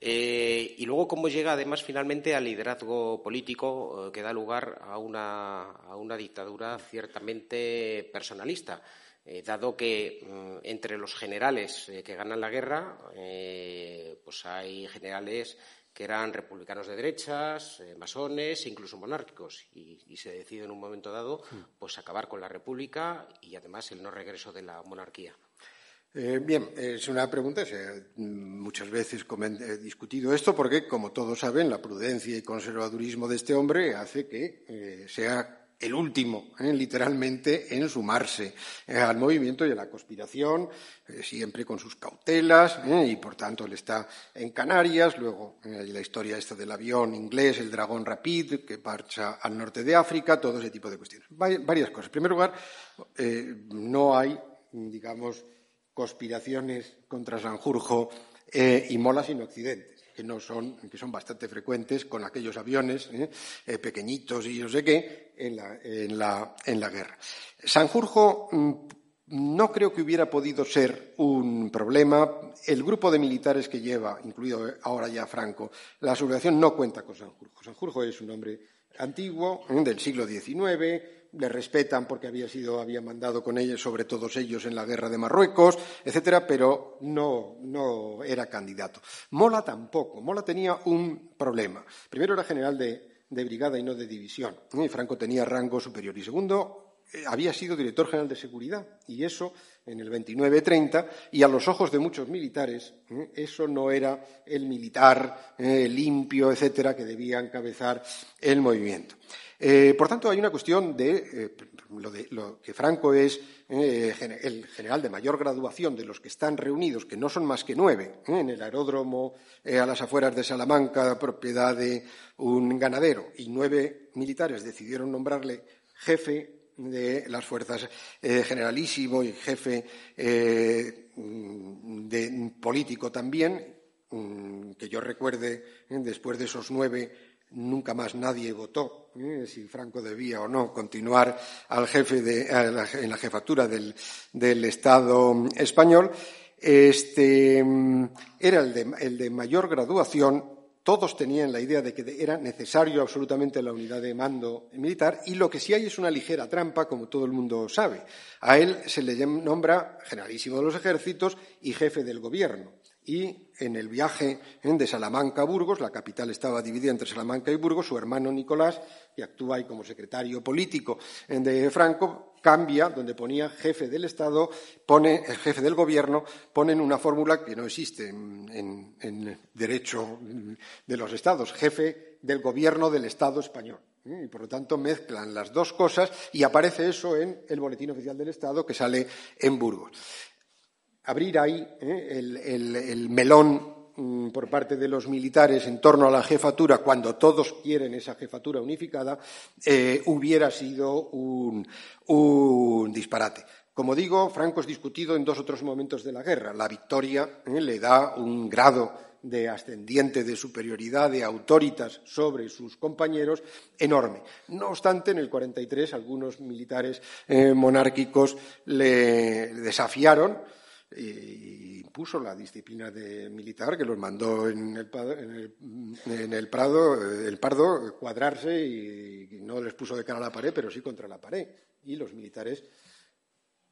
y luego cómo llega además finalmente al liderazgo político que da lugar a una dictadura ciertamente personalista. Eh, dado que mm, entre los generales eh, que ganan la guerra, eh, pues hay generales que eran republicanos de derechas, masones, incluso monárquicos, y, se decide en un momento dado pues acabar con la república y además el no regreso de la monarquía. bien, es una pregunta, muchas veces he discutido esto porque, como todos saben, la prudencia y conservadurismo de este hombre hace que sea el último, ¿eh? literalmente, en sumarse eh, al movimiento y a la conspiración, eh, siempre con sus cautelas, y por tanto él está en Canarias, luego hay la historia esta del avión inglés, el Dragón Rapid, que marcha al norte de África, todo ese tipo de cuestiones. varias cosas. En primer lugar, no hay, digamos, conspiraciones contra Sanjurjo y Mola sino accidentes, que, no son, que son bastante frecuentes con aquellos aviones eh, pequeñitos y yo sé qué en la, en la, en la guerra. Sanjurjo mm, no creo que hubiera podido ser un problema. El grupo de militares que lleva, incluido ahora ya Franco, la sublevación no cuenta con Sanjurjo. Sanjurjo es un hombre antiguo, del siglo XIX, le respetan porque había sido, había mandado con ellos, sobre todos ellos, en la guerra de Marruecos, etcétera, pero no, no era candidato. Mola tampoco. Mola tenía un problema. Primero era general de, de brigada y no de división. Franco tenía rango superior. Y segundo, había sido director general de seguridad y eso en el 29-30 y a los ojos de muchos militares ¿eh? eso no era el militar eh, limpio, etcétera, que debía encabezar el movimiento. por tanto, hay una cuestión de lo, que Franco es el general de mayor graduación de los que están reunidos, que no son más que nueve, en el aeródromo a las afueras de Salamanca, propiedad de un ganadero, y nueve militares decidieron nombrarle jefe de las fuerzas eh, generalísimo y jefe eh, político también, mm, que yo recuerde, eh, después de esos nueve, nunca más nadie votó si Franco debía o no continuar al jefe de, en la jefatura del, del Estado español. Este, mm, era el de, el de mayor graduación todos tenían la idea de que era necesario absolutamente la unidad de mando militar y lo que sí hay es una ligera trampa, como todo el mundo sabe. A él se le nombra generalísimo de los ejércitos y jefe del gobierno y en el viaje de Salamanca a Burgos, la capital estaba dividida entre Salamanca y Burgos, su hermano Nicolás, que actúa ahí como secretario político de Franco, cambia, donde ponía jefe del Estado, pone el jefe del gobierno, ponen una fórmula que no existe en, en derecho de los estados, jefe del gobierno del Estado español. Y por lo tanto mezclan las dos cosas y aparece eso en el Boletín Oficial del Estado que sale en Burgos abrir ahí ¿eh? el, melón mm, por parte de los militares en torno a la jefatura, cuando todos quieren esa jefatura unificada, eh, hubiera sido un, disparate. Como digo, Franco es discutido en dos otros momentos de la guerra. La victoria ¿eh? le da un grado de ascendiente de superioridad, de autoritas sobre sus compañeros enorme. No obstante, en el 43 algunos militares monárquicos le desafiaron y impuso la disciplina de militar que los mandó en el, en el, Prado, el Pardo, cuadrarse y, no les puso de cara a la pared, pero sí contra la pared. Y los militares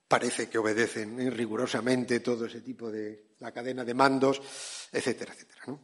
parece que obedecen rigurosamente todo ese tipo de la cadena de mandos, etcétera, etcétera.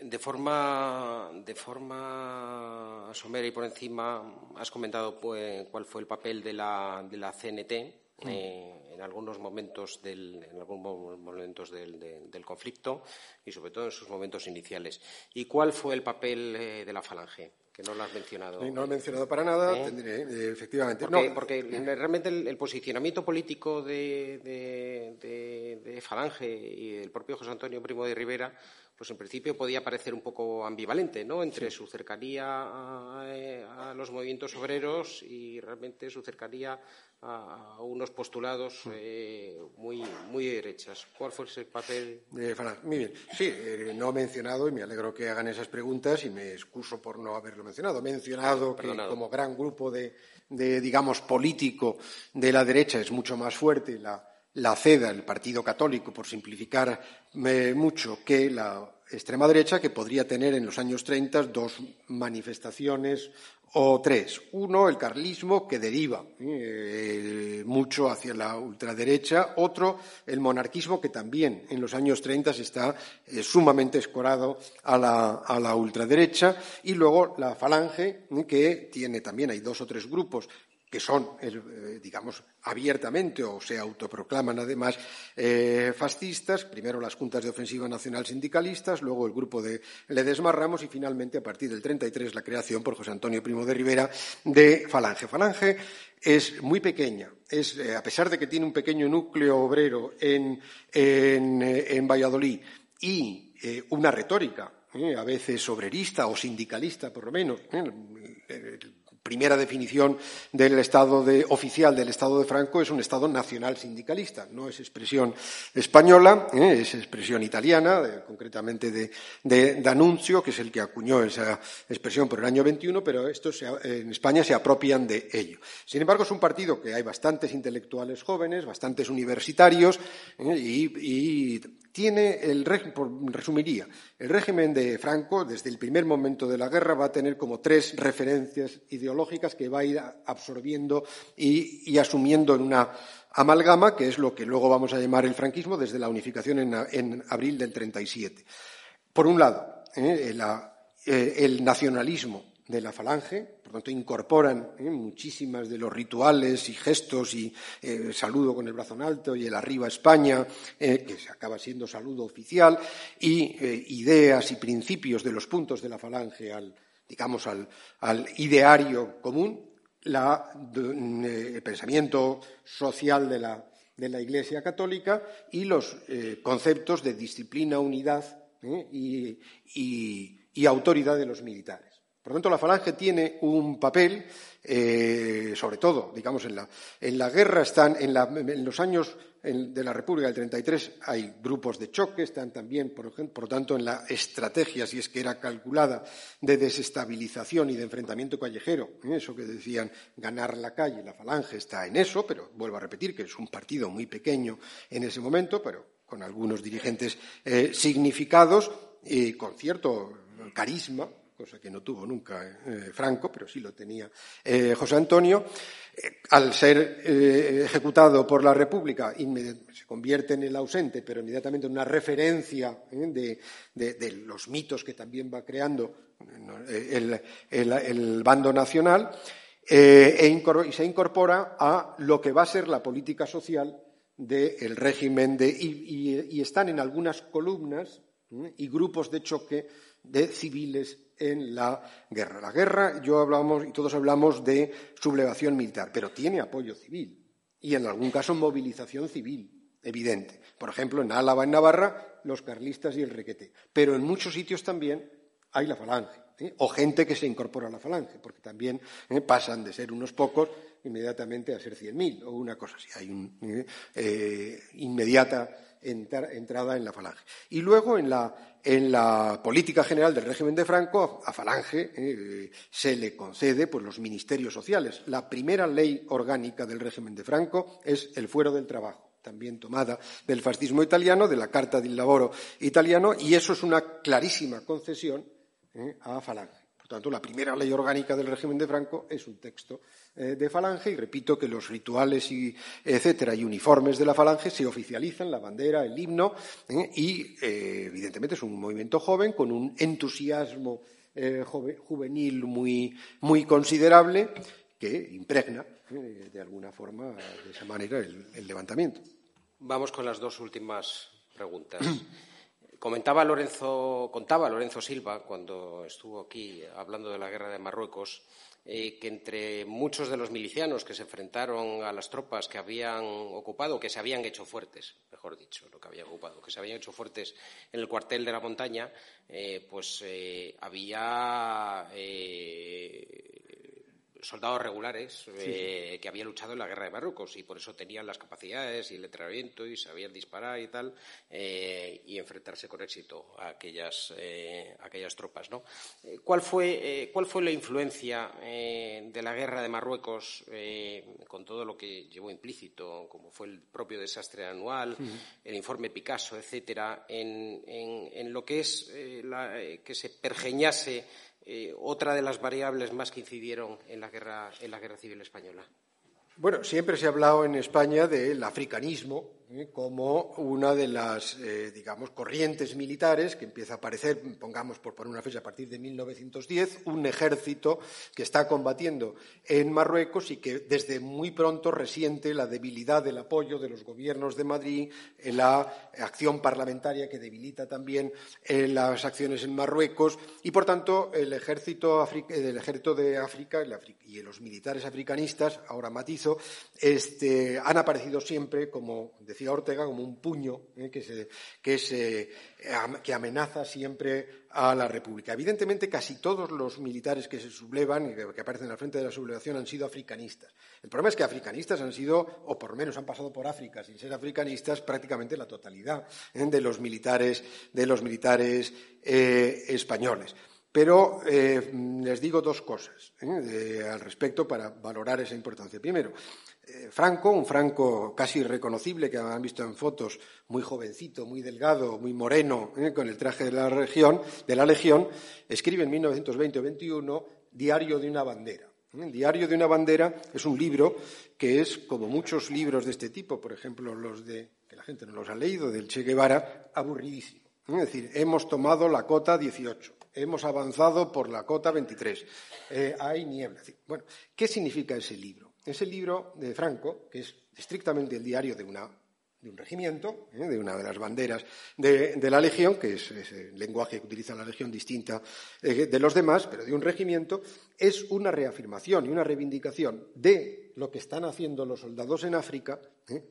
De forma, de forma somera y por encima, has comentado pues, cuál fue el papel de la, de la CNT eh, en algunos momentos del, en algunos momentos del, del, conflicto y sobre todo en sus momentos iniciales. ¿Y cuál fue el papel eh, de la Falange? Que no lo has mencionado. no lo he mencionado para nada, ¿Eh? tendré, efectivamente. Porque, porque realmente el, posicionamiento político de, de, de, Falange y del propio José Antonio Primo de Rivera pues en principio podía parecer un poco ambivalente, ¿no? Entre su cercanía a, a, los movimientos obreros y realmente su cercanía a, unos postulados eh, muy, muy derechas. ¿Cuál fue ese papel? De Muy bien. Sí, eh, no he mencionado, y me alegro que hagan esas preguntas, y me excuso por no haberlo mencionado. He mencionado que como gran grupo de, de, digamos, político de la derecha es mucho más fuerte la, la CEDA, el Partido Católico, por simplificar eh, mucho, que la extrema derecha, que podría tener en los años 30 dos manifestaciones o tres. Uno, el carlismo, que deriva eh, mucho hacia la ultraderecha. Otro, el monarquismo, que también en los años 30 está eh, sumamente escorado a la, a la, ultraderecha. Y luego la falange, que tiene también, hay dos o tres grupos que son, eh, digamos, abiertamente o se autoproclaman además eh, fascistas, primero las juntas de ofensiva nacional sindicalistas, luego el grupo de Ledesma Ramos y finalmente a partir del 33 la creación por José Antonio Primo de Rivera de Falange. Falange es muy pequeña, es, eh, a pesar de que tiene un pequeño núcleo obrero en, en, Valladolid y una retórica a veces obrerista o sindicalista, por lo menos primera definición del Estado oficial del Estado de Franco es un Estado nacional sindicalista. No es expresión española, ¿eh? es expresión italiana, concretamente de, de D'Annunzio, que es el que acuñó esa expresión por el año 21, pero estos en España se apropian de ello. Sin embargo, es un partido que hay bastantes intelectuales jóvenes, bastantes universitarios ¿eh? y, tiene el resumiría, el régimen de Franco desde el primer momento de la guerra va a tener como tres referencias ideológicas que va a ir absorbiendo y, asumiendo en una amalgama, que es lo que luego vamos a llamar el franquismo desde la unificación en, abril del 37. Por un lado, ¿eh? Eh, el nacionalismo de la falange, tanto incorporan ¿eh? muchísimas de los rituales y gestos y eh, saludo con el brazo en alto y el arriba España, eh, que se acaba siendo saludo oficial, y ideas y principios de los puntos de la falange al, digamos, al, ideario común, el pensamiento social de la, de la Iglesia católica y los conceptos de disciplina, unidad y, y autoridad de los militares. Por lo tanto, la falange tiene un papel, eh, sobre todo, digamos, en la, en la guerra están, en, los años de la República del 33 hay grupos de choque, están también, por, lo tanto, en la estrategia, si es que era calculada, de desestabilización y de enfrentamiento callejero. Eso que decían ganar la calle, la falange está en eso, pero vuelvo a repetir que es un partido muy pequeño en ese momento, pero con algunos dirigentes eh, significados y con cierto carisma, cosa que no tuvo nunca eh, Franco, pero sí lo tenía eh, José Antonio, eh, al ser ejecutado por la República, se convierte en el ausente, pero inmediatamente en una referencia de, los mitos que también va creando el, bando nacional, e y se incorpora a lo que va a ser la política social del régimen de. y están en algunas columnas y grupos de choque de civiles en la guerra. La guerra, yo hablamos y todos hablamos de sublevación militar, pero tiene apoyo civil y en algún caso movilización civil evidente. Por ejemplo, en Álava, en Navarra, los carlistas y el requete. Pero en muchos sitios también hay la falange. ¿eh? O gente que se incorpora a la falange, porque también ¿eh? pasan de ser unos pocos inmediatamente a ser cien mil o una cosa así. Hay una ¿eh? inmediata entrada en la falange. Y luego en la en la política general del régimen de Franco, a Falange eh, se le concede pues, los ministerios sociales. La primera ley orgánica del régimen de Franco es el fuero del trabajo, también tomada del fascismo italiano, de la Carta del Lavoro italiano, y eso es una clarísima concesión eh, a Falange. Por tanto, la primera ley orgánica del régimen de Franco es un texto eh, de Falange y repito que los rituales y etcétera y uniformes de la Falange se oficializan, la bandera, el himno eh, y eh, evidentemente es un movimiento joven con un entusiasmo juvenil muy, muy considerable que impregna de alguna forma de esa manera el levantamiento. Vamos con las dos últimas preguntas. *clears throat* Comentaba Lorenzo, contaba Lorenzo Silva cuando estuvo aquí hablando de la guerra de Marruecos eh, que entre muchos de los milicianos que se enfrentaron a las tropas que habían ocupado, que se habían hecho fuertes, mejor dicho, lo que habían ocupado, que se habían hecho fuertes en el cuartel de la montaña, eh, pues eh, había soldados regulares eh, que habían luchado en la guerra de Marruecos y por eso tenían las capacidades y el entrenamiento y sabían disparar y tal eh, y enfrentarse con éxito a aquellas, eh, aquellas tropas. ¿no? ¿Cuál, fue, ¿Cuál fue la influencia de la guerra de Marruecos con todo lo que llevó implícito, como fue el propio desastre anual, el informe Picasso, etcétera, en, en, lo que es que se pergeñase eh, otra de las variables más que incidieron en la guerra, en la guerra civil española. Bueno, siempre se ha hablado en España del africanismo ¿eh? como una de las, eh, digamos, corrientes militares que empieza a aparecer, pongamos por poner una fecha, a partir de 1910, un ejército que está combatiendo en Marruecos y que desde muy pronto resiente la debilidad del apoyo de los gobiernos de Madrid, en la acción parlamentaria que debilita también las acciones en Marruecos y, por tanto, el ejército, el ejército de África y los militares africanistas, ahora matiz, este, han aparecido siempre, como decía decía Ortega, como un puño que, que, amenaza siempre a la República. Evidentemente, casi todos los militares que se sublevan y que, aparecen al frente de la sublevación han sido africanistas. El problema es que africanistas han sido, o por lo menos han pasado por África sin ser africanistas, prácticamente la totalidad de los militares, de los militares españoles. Pero eh, les digo dos cosas ¿eh? al respecto para valorar esa importancia. Primero, eh, Franco, un Franco casi reconocible que han visto en fotos, muy jovencito, muy delgado, muy moreno, con el traje de la, región, de la Legión, escribe en 1920 o 21 Diario de una bandera. Diario de una bandera es un libro que es, como muchos libros de este tipo, por ejemplo, los de, que la gente no los ha leído, del Che Guevara, aburridísimo. Es decir, hemos tomado la cota 18 hemos avanzado por la cota 23, eh, hay niebla. Bueno, ¿qué significa ese libro? Ese libro de Franco, que es estrictamente el diario de, un regimiento, eh, de una de las banderas de, la Legión, que es, el lenguaje que utiliza la Legión distinta eh, de los demás, pero de un regimiento, es una reafirmación y una reivindicación de lo que están haciendo los soldados en África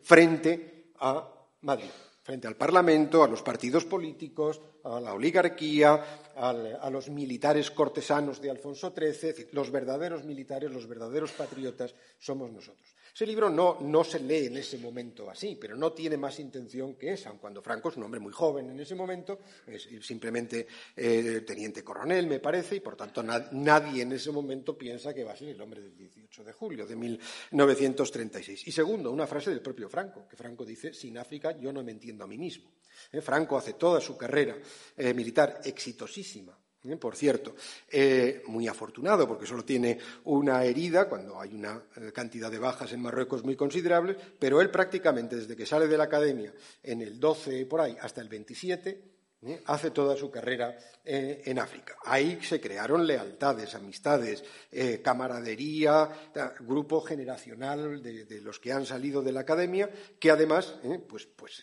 frente a Madrid frente al Parlamento, a los partidos políticos, a la oligarquía, a los militares cortesanos de Alfonso XIII. los verdaderos militares, los verdaderos patriotas somos nosotros. Ese libro no, se lee en ese momento así, pero no tiene más intención que esa, cuando Franco es un hombre muy joven en ese momento, es simplemente eh, teniente coronel, me parece, y por tanto nadie en ese momento piensa que va a ser el hombre del 18 de julio de 1936. Y segundo, una frase del propio Franco, que Franco dice, sin África yo no me entiendo a mí mismo. Eh, Franco hace toda su carrera eh, militar exitosísima ¿eh? por cierto, eh, muy afortunado porque solo tiene una herida cuando hay una eh, cantidad de bajas en Marruecos muy considerables, pero él prácticamente desde que sale de la academia en el 12 por ahí hasta el 27 hace toda su carrera en África. Ahí se crearon lealtades, amistades, camaradería, grupo generacional de, los que han salido de la academia, que además, pues, pues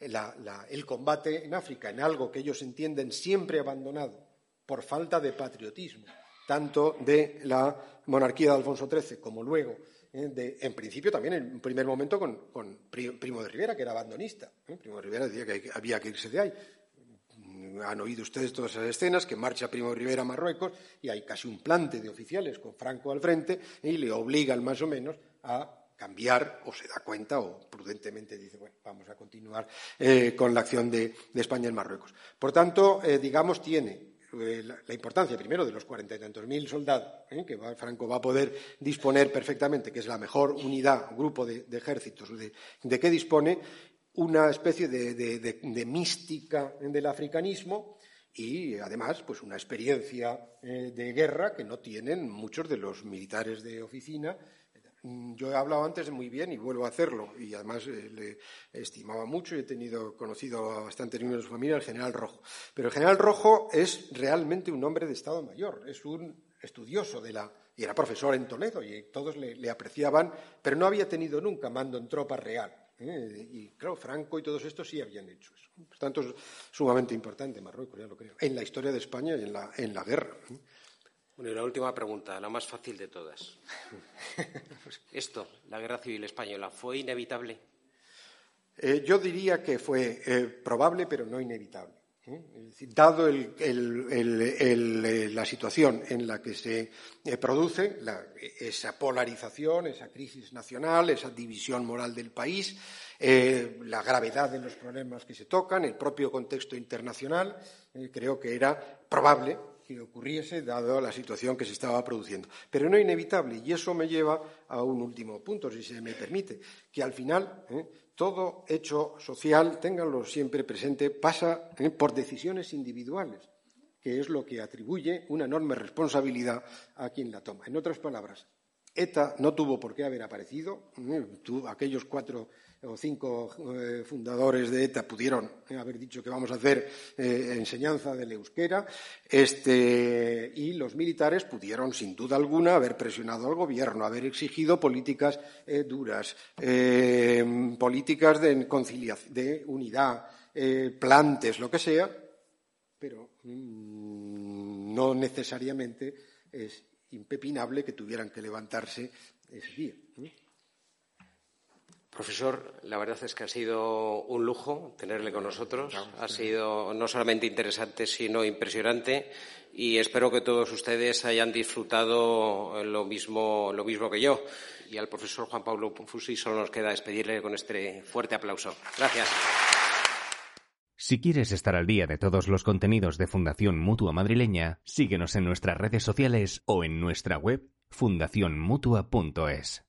el combate en África, en algo que ellos entienden siempre abandonado por falta de patriotismo, tanto de la monarquía de Alfonso XIII como luego, eh, en principio también en un primer momento con, Primo de Rivera, que era abandonista. ¿eh? Primo de Rivera decía que había que irse de ahí. Han oído ustedes todas esas escenas, que marcha Primo de Rivera a Marruecos y hay casi un plante de oficiales con Franco al frente y le obligan más o menos a cambiar o se da cuenta o prudentemente dice, bueno, vamos a continuar eh, con la acción de, España en Marruecos. Por tanto, digamos, tiene la, importancia, primero, de los cuarenta y tantos mil soldados ¿eh? que Franco va a poder disponer perfectamente, que es la mejor unidad, grupo de, ejércitos de, que dispone, una especie de, mística del africanismo y, además, pues una experiencia eh, de guerra que no tienen muchos de los militares de oficina yo he hablado antes muy bien y vuelvo a hacerlo, y además eh, le estimaba mucho y he tenido conocido a bastantes miembros de su familia, el general Rojo. Pero el general Rojo es realmente un hombre de Estado Mayor, es un estudioso de la. y era profesor en Toledo y todos le, apreciaban, pero no había tenido nunca mando en tropa real. ¿eh? Y claro, Franco y todos estos sí habían hecho eso. Por tanto, es sumamente importante Marruecos, ya lo creo, en la historia de España y en la, en la guerra. ¿eh? Bueno, y la última pregunta, la más fácil de todas. *laughs* Esto, la guerra civil española, ¿fue inevitable? Eh, yo diría que fue eh, probable, pero no inevitable. ¿eh? dado la situación en la que se produce esa polarización, esa crisis nacional, esa división moral del país, la gravedad de los problemas que se tocan, el propio contexto internacional, creo que era probable que ocurriese dado la situación que se estaba produciendo. Pero no inevitable, y eso me lleva a un último punto, si se me permite, que al final ¿eh? todo hecho social, ténganlo siempre presente, pasa ¿eh? por decisiones individuales, que es lo que atribuye una enorme responsabilidad a quien la toma. En otras palabras, ETA no tuvo por qué haber aparecido, ¿eh? aquellos cuatro o cinco eh, fundadores de ETA pudieron eh, haber dicho que vamos a hacer eh, enseñanza del euskera, este, y los militares pudieron, sin duda alguna, haber presionado al gobierno, haber exigido políticas duras, políticas de conciliación, de unidad, plantes, lo que sea, pero mm, no necesariamente es impepinable que tuvieran que levantarse ese día. Profesor, la verdad es que ha sido un lujo tenerle con nosotros. Ha sido no solamente interesante, sino impresionante. Y espero que todos ustedes hayan disfrutado lo mismo, lo mismo que yo. Y al profesor Juan Pablo Fusi solo nos queda despedirle con este fuerte aplauso. Gracias. Si quieres estar al día de todos los contenidos de Fundación Mutua Madrileña, síguenos en nuestras redes sociales o en nuestra web fundacionmutua.es.